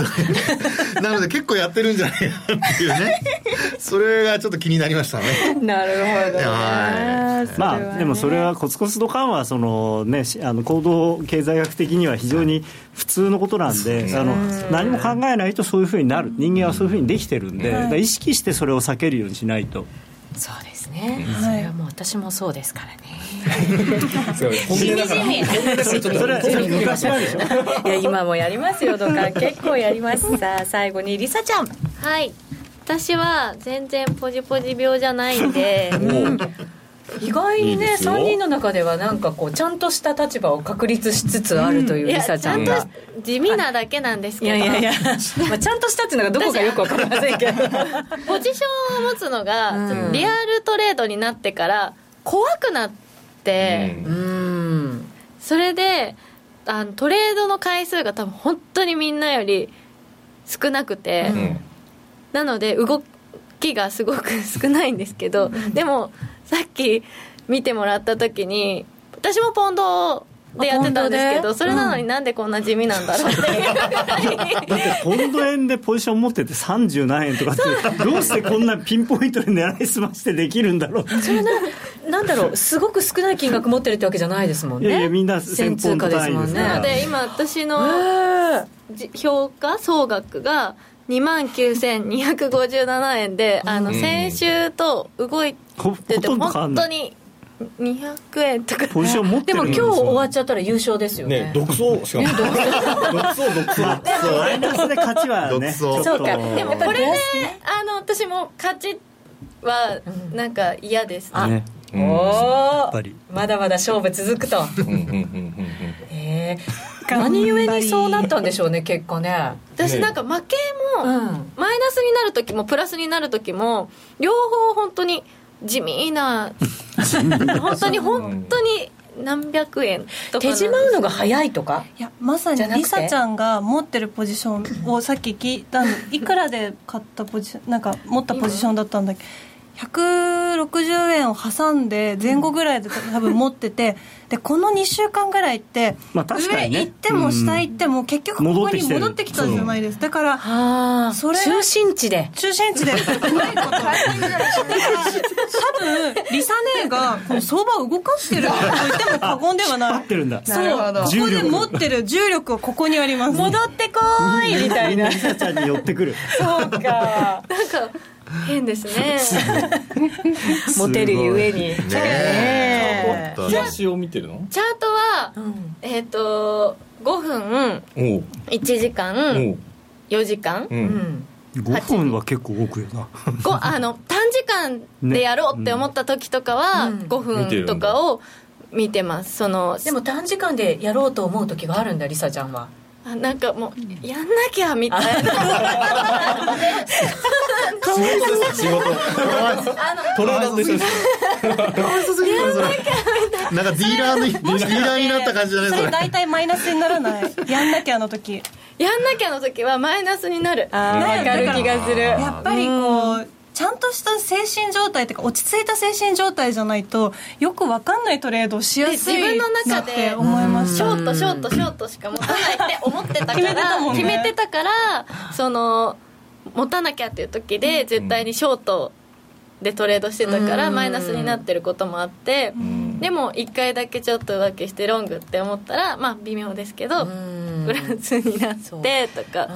なので結構やってるんじゃないかなっていうね。それがちょっと気になりましたね。なるほどね。はまあでもそれはコツコツドカンはそのねしあの行動経済学的には非常に普通のことなんであの何も考えないとそういうふうになる。人間はそういうふうにできてるんで、だから意識してそれを避けるようにしないと。そうですね、それはもう私もそうですからね。すごい本音だから。それは昔はでしょ。いや今もやりますよとか 結構やります。さあ最後にりさちゃん。はい。私は全然ポジポジ病じゃないんで意外にねいいですよ。3人の中ではなんかこうちゃんとした立場を確立しつつあるというりさちゃんちゃがんと地味なだけなんですいけど。やいやいや、まあ、ちゃんとしたっていうのがどこかよくわかりませんけど。ポジションを持つのが、うん。リアルトレードになってから怖くなって、うん。うんそれであのトレードの回数が多分本当にみんなより少なくて、うん。なので動きがすごく少ないんですけど、でもさっき見てもらった時に私もポンドでやってたんですけどそれなのになんでこんな地味なんだろうっていう。ぐらいだってポンド円でポジション持ってて30何円とかってどうしてこんなピンポイントで狙いすましてできるんだろう。それななんだろうすごく少ない金額持ってるってわけじゃないですもんね。いやいやみんな1000通貨ですもんね。1000ポンド単位で今私への評価総額が2万9257円で、あの先週と動いほてて本当に200円とか。ポジション持ってるでも今日終わっちゃったら優勝ですよね。ね独走しかも独走。独走そう マイナスで勝ちはね独走。ちょっと。そうか。でもこれであの私も勝ちはなんか嫌です。ね、ねおやおっぱり。まだまだ勝負続くと。うんう何故にそうなったんでしょうね結果ね。私なんか負けも、うん。マイナスになる時もプラスになる時も両方本当に地味な本当に本当に何百円とか手締まうのが早いとか？いやまさにじゃなくて？リサちゃんが持ってるポジションをさっき聞いたの。いくらで買ったポジションなんか持ったポジションだったんだっけ？160円を挟んで前後ぐらいで多分持ってて でこの2週間ぐらいってまあ確か上にね。行っても下行っても結局ここに戻ってきたじゃないです。だからそれ中心地で。中心地で。うまいこと多分リサ姉がこの相場を動かしてると言っても過言ではない。合ってるんだそうここで持ってる重力はここにあります。戻ってこーいみたいな。みんなリサちゃんに寄ってくる。そうか。なんか変ですね。モテるゆえに。ねえ。本当に冷やしを見てるのチャートは、うん。えっ、と5分おう。1時間おう。4時間。ううん。ん5分は結構動くよな。ごあの短時間でやろうって思った時とかはうん。5分とかを見てます。そのでも短時間でやろうと思う時があるんだリサちゃんはあなんかもうやんなきゃみたいな。仕事トレーダーと一緒ですなんかディーラーのディーラーになった感じだねそれ。それ。大体マイナスにならな。いやんなきゃの時。やんなきゃの時はマイナスになる。あー。わかる気がする。やっぱりこうちゃんとした精神状態っていうか落ち着いた精神状態じゃないとよくわかんないトレードをしやすいで自分の中でて思いまショートショートショートしか持たないって思ってたか決めてたら決めてたからその持たなきゃっていう時で絶対にショートでトレードしてたからうん。マイナスになってることもあってでも1回だけちょっと浮気してロングって思ったらまあ微妙ですけどうん。プラスになってとか。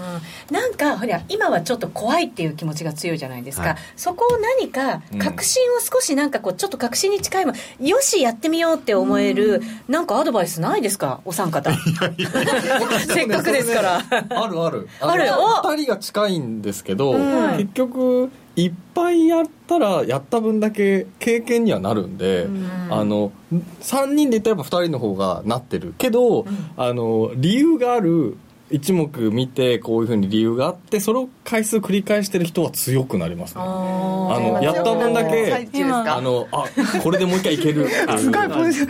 うん。なんかほら今はちょっと怖いっていう気持ちが強いじゃないですか、はい。そこを何か確信を少しなんかこうちょっと確信に近いもよしやってみようって思えるなんかアドバイスないですか？お三方。せっかくですから。あるある。あるのお。二人が近いんですけど、うん。結局いっぱいやったらやった分だけ経験にはなるんで、あの3人で言ったらやっぱ2人の方がなってる。けど、あの理由がある一目見てこういうふうに理由があってそれを回数繰り返してる人は強くなりますね。あのやった分だけあのあこれでもう一回いける。すごいポジ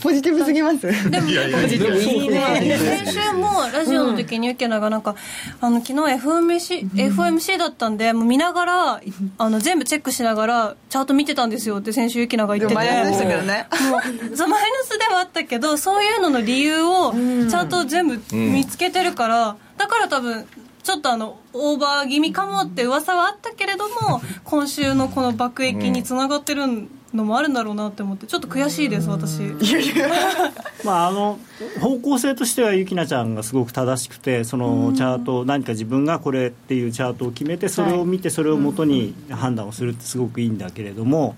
ポジティブすぎます。でもいいね。先週もラジオの時にユキナがなんか、あの昨日 FMC, FMC だったんでもう見ながらあの全部チェックしながらチャート見てたんですよって先週ユキナが言ってて。マイナスでしたけどね。もうマイナスではあったけどそういうのの理由をちゃんと全部見つけてるから、だから多分ちょっとあのオーバー気味かもって噂はあったけれども 今週のこの爆益につながってるのもあるんだろうなって思ってちょっと悔しいです私。いやいや。まああの方向性としてはゆきなちゃんがすごく正しくてそのチャート何か自分がこれっていうチャートを決めてそれを見てそれをもとに判断をするってすごくいいんだけれども、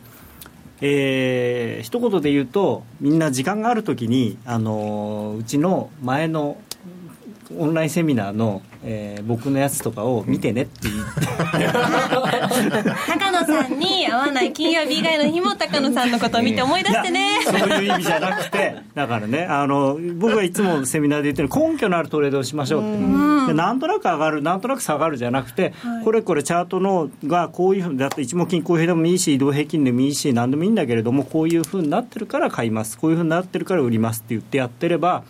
えー、一言で言うとみんな時間がある時にあのうちの前のオンラインセミナーの、えー、僕のやつとかを見てねって言って。高野さんに会わない金曜日以外の日も高野さんのことを見て思い出してね。そういう意味じゃなくて だからねあの僕がいつもセミナーで言ってる根拠のあるトレードをしましょうって。でなんとなく上がるなんとなく下がるじゃなくて、はい、これこれチャートのがこういうふうにだって一目均衡平でもいいし移動平均でもいいし何でもいいんだけれどもこういうふうになってるから買います。こういうふうになってるから売りますって言ってやってれば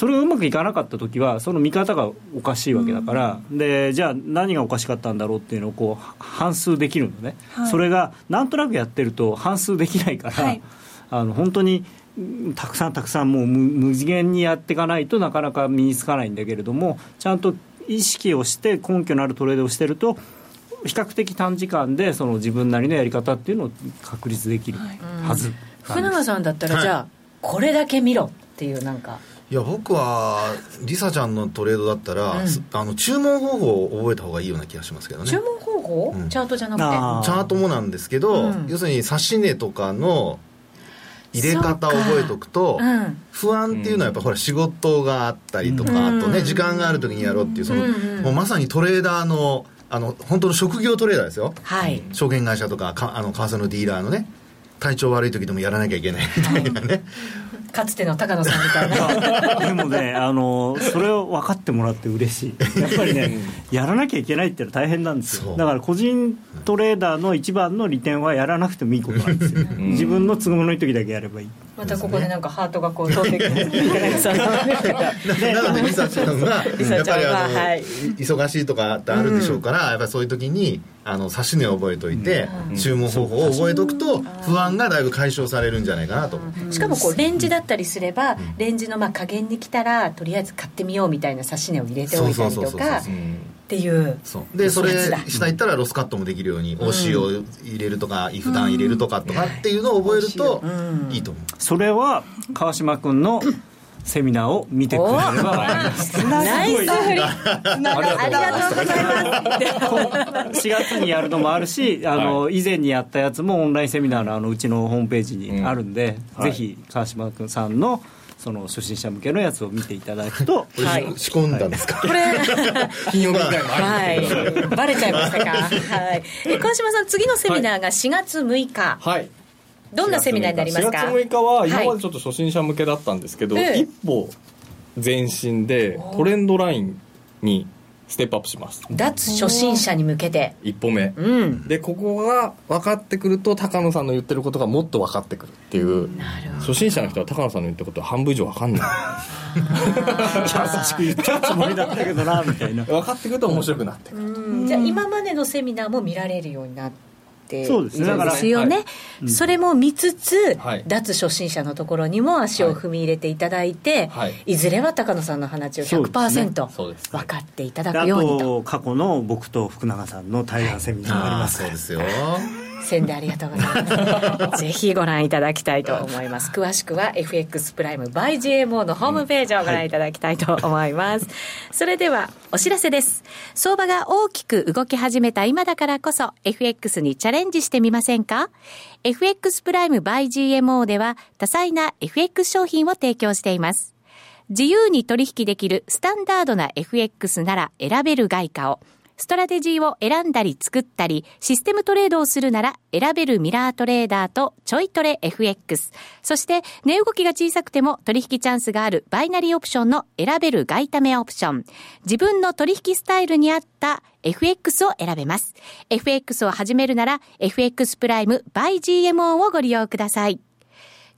それがうまくいかなかった時はその見方がおかしいわけだから、うん、でじゃあ何がおかしかったんだろうっていうのをこう反数できるのね、はい、それがなんとなくやってると反数できないから、はい、あの本当にたくさんたくさんもう無次元にやっていかないとなかなか身につかないんだけれどもちゃんと意識をして根拠のあるトレードをしてると比較的短時間でその自分なりのやり方っていうのを確立できるはず、はい、福永さんだったらじゃあ、これだけ見ろっていうなんかいや僕はリサちゃんのトレードだったら、うん、あの注文方法を覚えた方がいいような気がしますけどね。注文方法、うん、チャートじゃなくて？チャートもなんですけど、うん、要するに指し値とかの入れ方を覚えておくと、不安っていうのはやっぱほら仕事があったりとか、あとね時間がある時にやろうっていうその、もうまさにトレーダーのあの本当の職業トレーダーですよ、はい、証券会社とかかあの為替のディーラーのね体調悪い時でもやらなきゃいけないみたいなね、かつての高野さんみたいな。でもねあのそれを分かってもらって嬉しい。やっぱりねやらなきゃいけないっていうのは大変なんですよ。だから個人トレーダーの一番の利点はやらなくてもいいことなんですよ、自分の都合のいい時だけやればいいまたここでなんかハートがこう飛んでくる なのでリサちゃんはやっぱりあの、はい、忙しいとかってあるでしょうから、やっぱりそういう時にあの指し値を覚えといて、注文方法を覚えておくと不安がだいぶ解消されるんじゃないかなと、しかもこうレンジだったりすれば、レンジのまあ加減に来たらとりあえず買ってみようみたいな指し値を入れておいたりとかっていうでそれ下行ったらロスカットもできるように OC を入れるとか、イフダン入れるとかとかっていうのを覚えるといいと思う、それは川島君のセミナーを見てくれれば ナイス振り ありがとうございます。4月にやるのもあるしあの、はい、以前にやったやつもオンラインセミナーのあのうちのホームページにあるんで、うん、ぜひ川島君さんのその初心者向けのやつを見ていただくと、はい、仕込んだんですか、これ 金曜日ぐらいもあるんですけど、はい、バレちゃいましたか、はい、え川島さん次のセミナーが4月6日、はい。どんなセミナーになりますか？4月6日。は今までちょっと初心者向けだったんですけど、はい、一歩前進でトレンドラインにステップアップします。脱初心者に向けて。一歩目、うん、でここが分かってくると高野さんの言ってることがもっと分かってくるっていう。初心者の人は高野さんの言ってることは半分以上分かんない。優しく言ったつもりだったけどなみたいな。分かってくると面白くなってくる。じゃあ今までのセミナーも見られるようになっててそうですね。だからですよね、はい。それも見つつ、はい、脱初心者のところにも足を踏み入れていただいて、はい、いずれは高野さんの話を100%、ね、分かっていただくようにと。過去の僕と福永さんの対談セミナーがあります、そうですよ宣伝ありがとうございます。ぜひご覧いただきたいと思います。詳しくは FX プライム by GMO のホームページをご覧いただきたいと思います。それではお知らせです。相場が大きく動き始めた今だからこそ FX にチャレンジしてみませんか ?FX プライム by GMO では多彩な FX 商品を提供しています。自由に取引できるスタンダードな FX なら選べる外為、ストラテジーを選んだり作ったり、システムトレードをするなら選べるミラートレーダーとちょいトレ FX。そして値動きが小さくても取引チャンスがあるバイナリーオプションの選べる外為オプション。自分の取引スタイルに合った FX を選べます。FX を始めるなら FX プライム by GMO をご利用ください。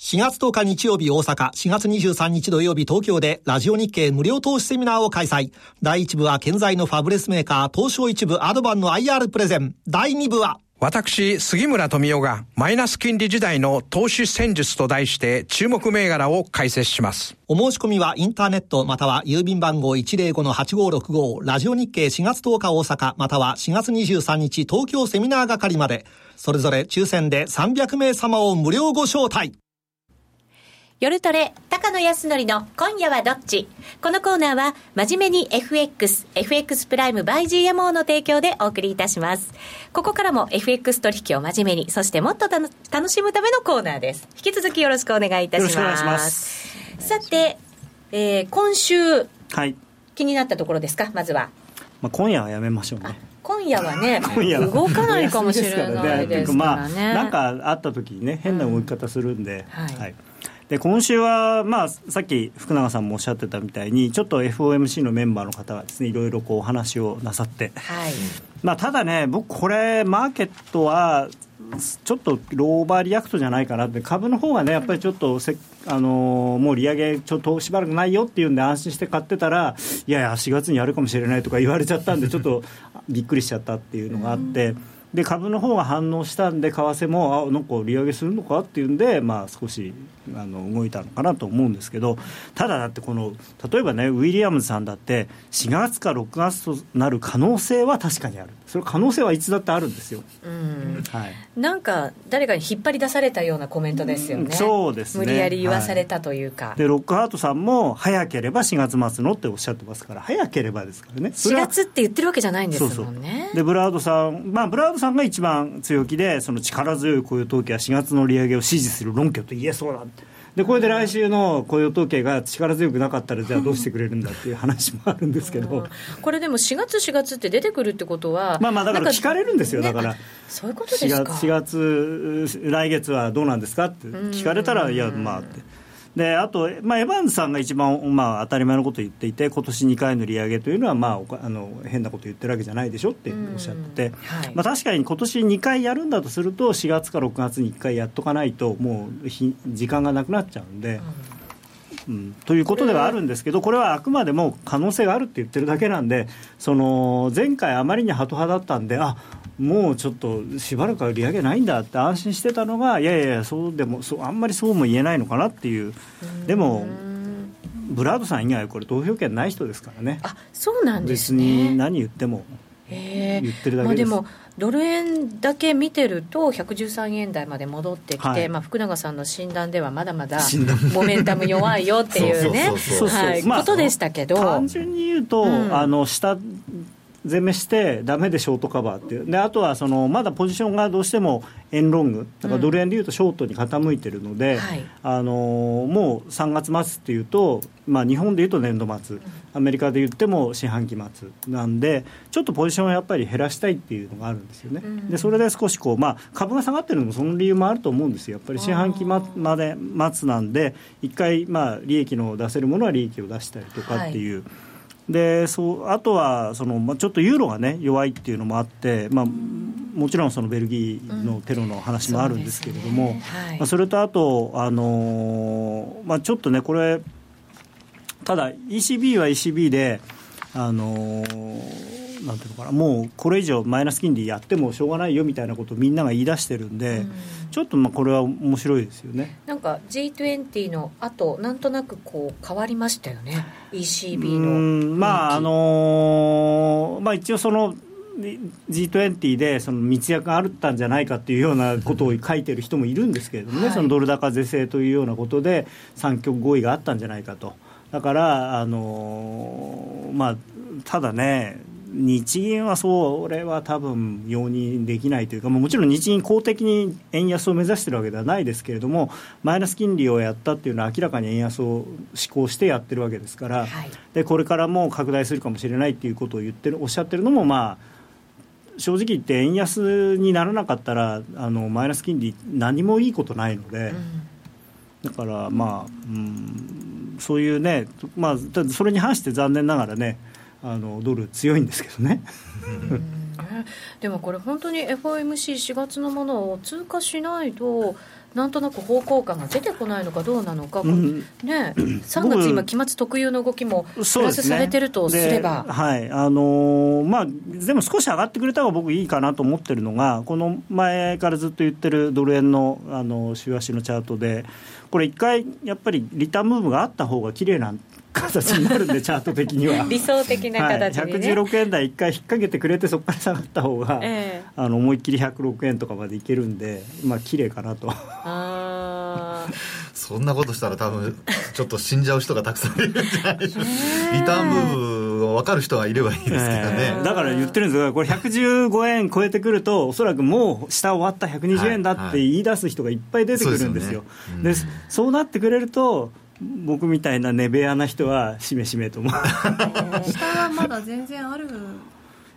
4月10日日曜日大阪、4月23日土曜日東京でラジオ日経無料投資セミナーを開催。第1部は健在のファブレスメーカー東証一部アドバンの IR プレゼン。第2部は私、杉村富夫がマイナス金利時代の投資戦術と題して注目銘柄を解説します。お申し込みはインターネットまたは郵便番号105-8565ラジオ日経4月10日大阪または4月23日東京セミナー係までそれぞれ抽選で300名様を無料ご招待。夜トレ、高野康則の今夜はどっち？このコーナーは、真面目に FX、FX プライム by GMO の提供でお送りいたします。ここからも FX 取引を真面目に、そしてもっと楽しむためのコーナーです。引き続きよろしくお願いいたします。よろしくお願いします。さて、えー、今週、はい、気になったところですか、まずは。まあ、今夜はやめましょうね。今夜はね、動かないかもしれないですからね。まあ、なんかあった時にね、変な動き方するんで、うん、はい、はいで今週は、まあ、さっき福永さんもおっしゃってたみたいにちょっと FOMC のメンバーの方がですねいろいろこうお話をなさって、はい。まあ、ただね僕これマーケットはちょっと overreact じゃないかなって。株の方がねやっぱりちょっとせあのー、もう利上げちょっとしばらくないよっていうんで安心して買ってたらいやいや4月にやるかもしれないとか言われちゃったんでちょっとびっくりしちゃったっていうのがあって。で株の方が反応したんで為替もあなんか利上げするのかっていうんで、まあ、少しあの動いたのかなと思うんですけどただだってこの例えばねウィリアムズさんだって4月か6月となる可能性は確かにある。それ可能性はいつだってあるんですよ、うん。はい、なんか誰かに引っ張り出されたようなコメントですよね、うん、そうですね。無理やり言わされたというか、はい、でロックハートさんも早ければ4月末のっておっしゃってますから早ければですからね。4月って言ってるわけじゃないんですもんね。でブラウドさんまあブラウドさんが一番強気でその力強い雇用統計は4月の利上げを支持する論拠と言えそうだでこれで来週の雇用統計が力強くなかったらじゃあどうしてくれるんだっていう話もあるんですけど。これでも4月4月って出てくるってことはまあまあだから聞かれるんですよだから、そういうことですか？4, 月来月はどうなんですかって聞かれたらいやまあってであと、まあ、エヴァンズさんが一番、まあ、当たり前のことを言っていて今年2回の利上げというのは、まあ、あの変なこと言ってるわけじゃないでしょっておっしゃってて、はい、まあ、確かに今年2回やるんだとすると4月か6月に1回やっとかないともう時間がなくなっちゃうんで。うんうん、ということではあるんですけど、これはあくまでも可能性があるって言ってるだけなんで、その前回、あまりにハト派だったんで、あもうちょっとしばらくは利上げないんだって安心してたのがいやいやそうでもそうあんまりそうも言えないのかなっていう。でもブラードさん以外はこれ投票権ない人ですからね。あそうなんです、ね、別に何言っても言ってるだけです、まあ、でもドル円だけ見てると113円台まで戻ってきて、はい、まあ、福永さんの診断ではまだまだモメンタム弱いよっていうね。ことでしたけど単純に言うと、うん、あの下全目してだめでショートカバーっていう。であとはそのまだポジションがどうしても円ロング。だからドル円でいうとショートに傾いてるので、うんはい、あのもう3月末っていうと、まあ、日本でいうと年度末。アメリカで言っても四半期末。なんでちょっとポジションをやっぱり減らしたいっていうのがあるんですよね、うん、でそれで少しこう、まあ、株が下がってるのもその理由もあると思うんですよ。やっぱり四半期まで末なんで一回、まあ、利益の出せるものは利益を出したりとかっていう。はいでそうあとはその、まあ、ちょっとユーロが、ね、弱いっていうのもあって、まあ、もちろんそのベルギーのテロの話もあるんですけれども、うんそね。はい、まあ、それとあと、あのまあ、ちょっとね、これ、ただ、ECB は ECB で、あのなんていうのかなもうこれ以上マイナス金利やってもしょうがないよみたいなことをみんなが言い出してるんで、うん、ちょっとまあこれは面白いですよね。なんか G20 のあとなんとなくこう変わりましたよね。ECB の。まああのー、まあ一応その G20 でその密約があったんじゃないかっていうようなことを書いてる人もいるんですけれどもね、はい、そのドル高是正というようなことで三極合意があったんじゃないかと。だから、あのー、まあ、ただね、日銀はそれは多分容認できないというか、もちろん日銀、公的に円安を目指しているわけではないですけれども、マイナス金利をやったっていうのは、明らかに円安を施行してやってるわけですから、はい、でこれからも拡大するかもしれないということを言ってるおっしゃってるのも、まあ、正直言って、円安にならなかったら、あのマイナス金利、何もいいことないので。うん、だからまあ、うん、そういうね、まあ、それに反して残念ながらね、あのドル強いんですけどね。でもこれ本当に FOMC4 月のものを通過しないとなんとなく方向感が出てこないのかどうなのか、うん、ね、3月、今、期末特有の動きもプラスされてるとすれば。ね、はいあのー、まあ、でも少し上がってくれた方が僕、いいかなと思ってるのが、この前からずっと言ってるドル円のあの週足のチャートで、これ、一回やっぱりリターンムーブがあった方が綺麗なん形になるんで、チャート的には。理想的な形に、ね、はい、116円台、一回引っ掛けてくれて、そこから下がった方が、えー、あの思いっきり106円とかまでいけるんで、まあ綺麗かなと。あ そんなことしたら、多分ちょっと死んじゃう人がたくさんいるんじゃない？でしょうか、リターンムーブ分かる人がいればいいですけどね、えー、だから言ってるんですが、これ、115円超えてくると、おそらくもう下終わった120円だって言い出す人がいっぱい出てくるんですよ。はいはい、そう、ねうん、そうなってくれると僕みたいな寝部屋な人はしめしめと思う。下はまだ全然ある。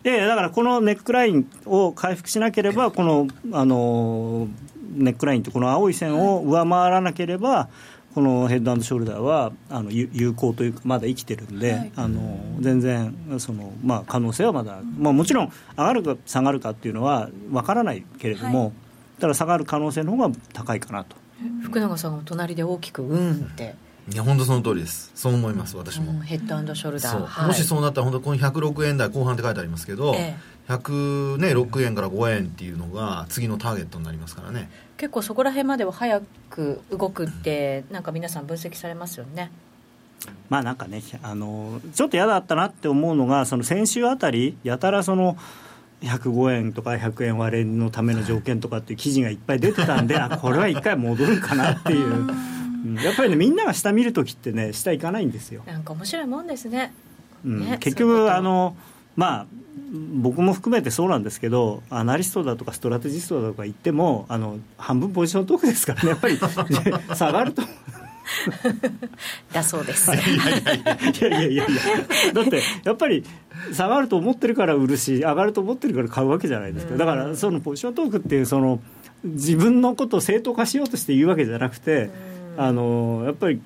いやいやだからこのネックラインを回復しなければこのあのネックラインとこの青い線を上回らなければ、このヘッドショルダーはあの有効というかまだ生きてるんで、はい、あの全然その、まあ、可能性はまだ、まあ、もちろん上がるか下がるかっていうのは分からないけれども、はい、ただ下がる可能性の方が高いかなと。福永さんは隣で大きく「うん」って。いや本当その通りです。そう思います私も、うん、ヘッドショルダー、はい、もしそうなったら本当この106円台後半って書いてありますけど、ええ、106円から5円っていうのが次のターゲットになりますからね。結構そこら辺までは早く動くってなんか皆さん分析されますよね。まあなんかねあのちょっと嫌だったなって思うのがその先週あたりやたらその105円とか100円割れのための条件とかっていう記事がいっぱい出てたんであこれは一回戻るかなっていう。やっぱりねみんなが下見るときってね下行かないんですよ。なんか面白いもんですね。うん、ね結局あのまあ僕も含めてそうなんですけどアナリストだとかストラテジストだとか言ってもあの半分ポジショントークですからねやっぱり。下がると。だそうです。いやいやいやいやだってやっぱり下がると思ってるから売るし上がると思ってるから買うわけじゃないですか。だからそのポジショントークっていうその自分のことを正当化しようとして言うわけじゃなくて、あのやっぱり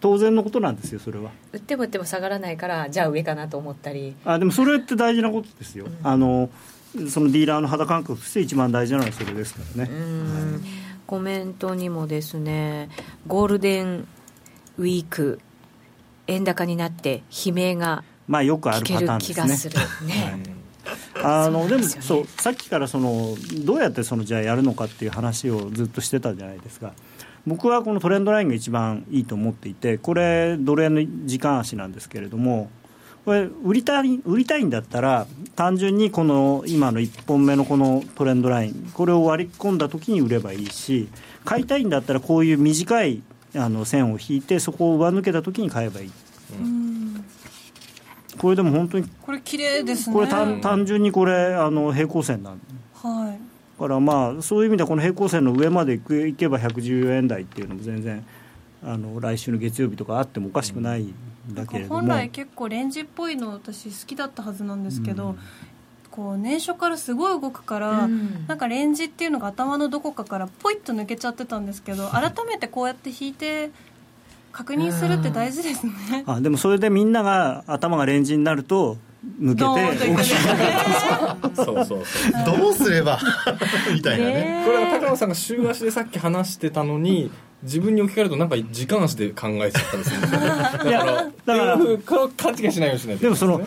当然のことなんですよそれは。売っても売っても下がらないからじゃあ上かなと思ったり。あでもそれって大事なことですよ、うん、あのそのディーラーの肌感覚として一番大事なのはそれですからね、はい、コメントにもですねゴールデンウィーク円高になって悲鳴がまあよくあるパターンですね。気がする。ね、はい。あのでもそうさっきからそのどうやってそのじゃあやるのかっていう話をずっとしてたじゃないですか。僕はこのトレンドラインが一番いいと思っていてこれドル円の時間足なんですけれどもこれ売りたい売りたいんだったら単純にこの今の1本目のこのトレンドラインこれを割り込んだ時に売ればいいし買いたいんだったらこういう短いあの線を引いてそこを上抜けた時に買えばいい。これでも本当にこれ綺麗ですね。これ単純にこれあの平行線なんはいからまあそういう意味ではこの平行線の上までいけば114円台っていうのも全然あの来週の月曜日とかあってもおかしくないんだけれども、本来結構レンジっぽいの私好きだったはずなんですけど、うん、こう年初からすごい動くから、うん、なんかレンジっていうのが頭のどこかからポイッと抜けちゃってたんですけど 改めてこうやって引いて確認するって大事ですね。あでもそれでみんなが頭がレンジになると抜けて。大きくそうそうそう。どうすれば？みたいなね。これは高野さんが週足でさっき話してたのに自分に置き換えるとなんか時間足で考えちゃったりするだからだから。勘違いしないようにしないと。でもその、はい。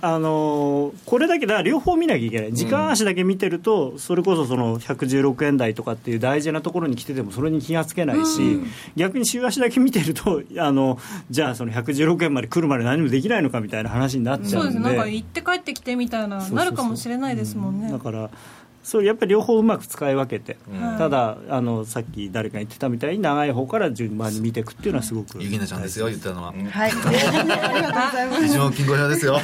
あのーこれだけだから両方見なきゃいけない。時間足だけ見てると、それこそその116円台とかっていう大事なところに来ててもそれに気がつけないし、逆に週足だけ見てるとあのじゃあその116円まで来るまで何もできないのかみたいな話になっちゃそううんで。ですなんか行って帰ってきてみたいなそうそうそう。なるかもしれないですもんね。だからそれやっぱり両方うまく使い分けて、はいただあのさっき誰か言ってたみたいに長い方から順番に見ていくっていうのはすごくゆきなちゃんですよ言ったのは。はいありがとうござい。ます一応金庫表ですよ。は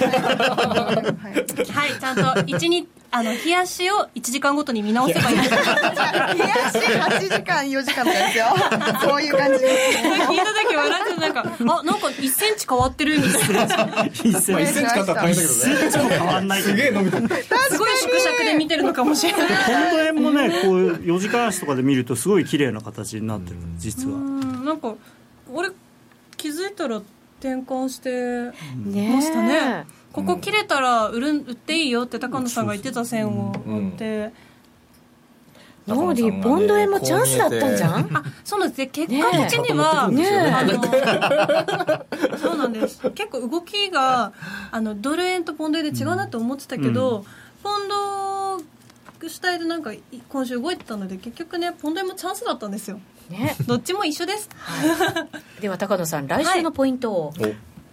い。ちゃんと1日あの冷やしを1時間ごとに見直せばいい。です冷やし8時間4時間ですよ。そういう感じ。です聞いた時笑ってなんかあなんか1センチ変わってるみたいな。1セン1チ変わったら大変だけどね。チも変わんない。すげえ伸びてるすごい縮尺で見てるのかもしれないポンド円もねこう4時間足とかで見るとすごい綺麗な形になってる実は。うんなんか俺気づいたら転換してねましたね。ここ切れたら売る売っていいよって高野さんが言ってた線を追って、ノーリーポンド円もチャンスだったんじゃん？あそうなんです。ね結果的には、ね。えあのそうなんです。結構動きがあのドル円とポンド円で違うなと思ってたけど、ポンド主体でなんかい今週動いてたので結局ねポンド円もチャンスだったんですよ。ね。どっちも一緒です。では高野さん来週のポイントを、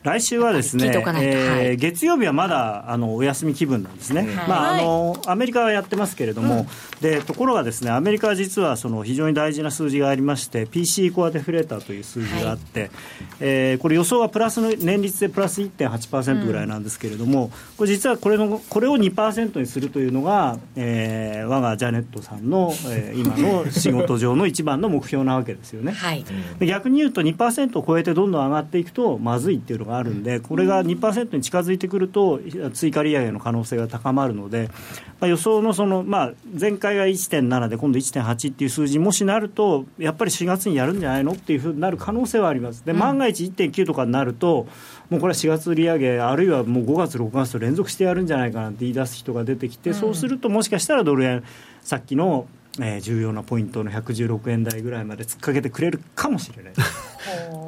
来週はですねえーはい。月曜日はまだあのお休み気分なんですね、はい。まあ、あのアメリカはやってますけれども、でところがですねアメリカは実はその非常に大事な数字がありまして PC コアデフレーターという数字があって、えーこれ予想はプラスの年率でプラス1.8%ぐらいなんですけれども、これ実はこれのこれを2%にするというのが、えー我がジャネットさんの、えー今の仕事上の一番の目標なわけですよね。はい。で逆に言うと2%を超えてどんどん上がっていくとまずいっていうのがあるんでこれが2%に近づいてくると追加利上げの可能性が高まるので、まあ、予想のその、まあ、前回が1.7で今度1.8っていう数字にもしなるとやっぱり4月にやるんじゃないのっていうふうになる可能性はあります。で万が一1.9とかになるともうこれは4月利上げあるいはもう5月6月と連続してやるんじゃないかなって言い出す人が出てきて、そうするともしかしたらドル円さっきのえー重要なポイントの116円台ぐらいまで突っかけてくれるかもしれない。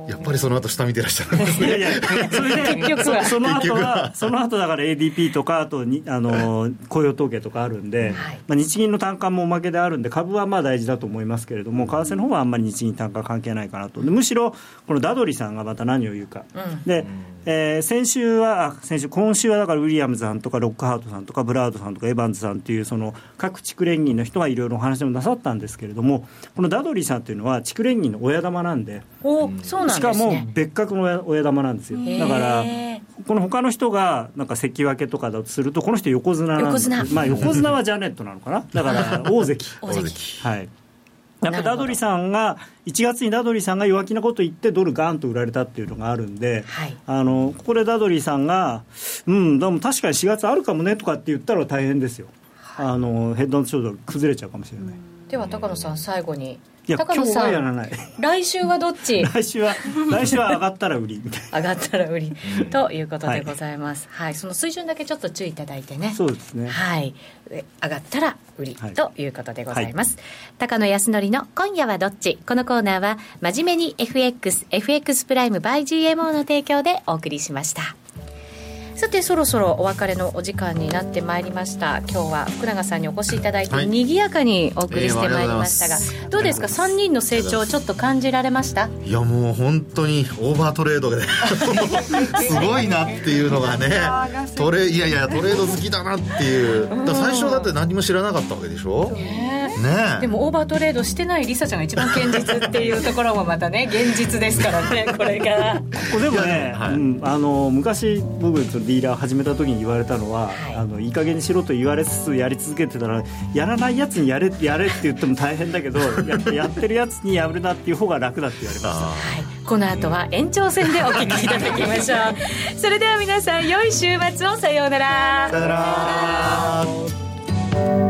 やっぱりその後下見てらっしゃるんですね。いやいや、それで、結局は。そその後はは、その後だから ADP とか、あとにあの雇用統計とかあるんで、まあ、日銀の単価もおまけであるんで、株はまあ大事だと思いますけれども、為替の方はあんまり日銀単価関係ないかなと、でむしろ、このダドリさんがまた何を言うか、でえー先週は、あ先週、今週はだからウィリアムズさんとか、ロックハートさんとか、ブラウドさんとか、エヴァンズさんっていう、その各地区連銀の人がいろいろお話もなさったんですけれども、このダドリさんっていうのは、地区連銀の親玉なんで、おそうなんしかも別格の親親玉なんですよ。だからへこの他の人がなんか関脇とかだとするとこの人横綱なんです。横綱。まあ横綱はジャネットなのかな。だから大関。大関。はい。やっぱダドリさんが1月にダドリさんが弱気なこと言ってドルガンと売られたっていうのがあるんで、はい。あのここでダドリさんがうんでも確かに4月あるかもねとかって言ったら大変ですよ。あのヘッドショルダー崩れちゃうかもしれない、では高野さん最後にいや高野さんはやらない。来週はどっち？来週は 来週は上がったら売り。みたいな上がったら売り。ということでございます、はい。その水準だけちょっと注意いただいてね。そうですね。はい。え上がったら売り。はい。ということでございます、高野康則の今夜はどっち？このコーナーは真面目に FXFX プライム by GMO の提供でお送りしましたさてそろそろお別れのお時間になってまいりました。今日は福永さんにお越しいただいて、はい。賑やかにお送りしてまいりましたが、えーがどうですか？3人の成長ちょっと感じられました？いやもう本当にオーバートレードで すごいなっていうのがねトレいやいやトレード好きだなっていう。最初だって何も知らなかったわけでしょ？ねえ。でもオーバートレードしてないリサちゃんが一番堅実っていうところもまたね現実ですからねこれが。これでもねはい。うん、あの昔僕とディーラー始めた時に言われたのは、いい、あのいい加減にしろと言われつつやり続けてたらやらないやつにやれ やれって言っても大変だけど ややってるやつにやるなっていう方が楽だって言われました。あこの後は延長戦でお聞きいただきましょう。それでは皆さん良い週末を。さようなら。ーさよなら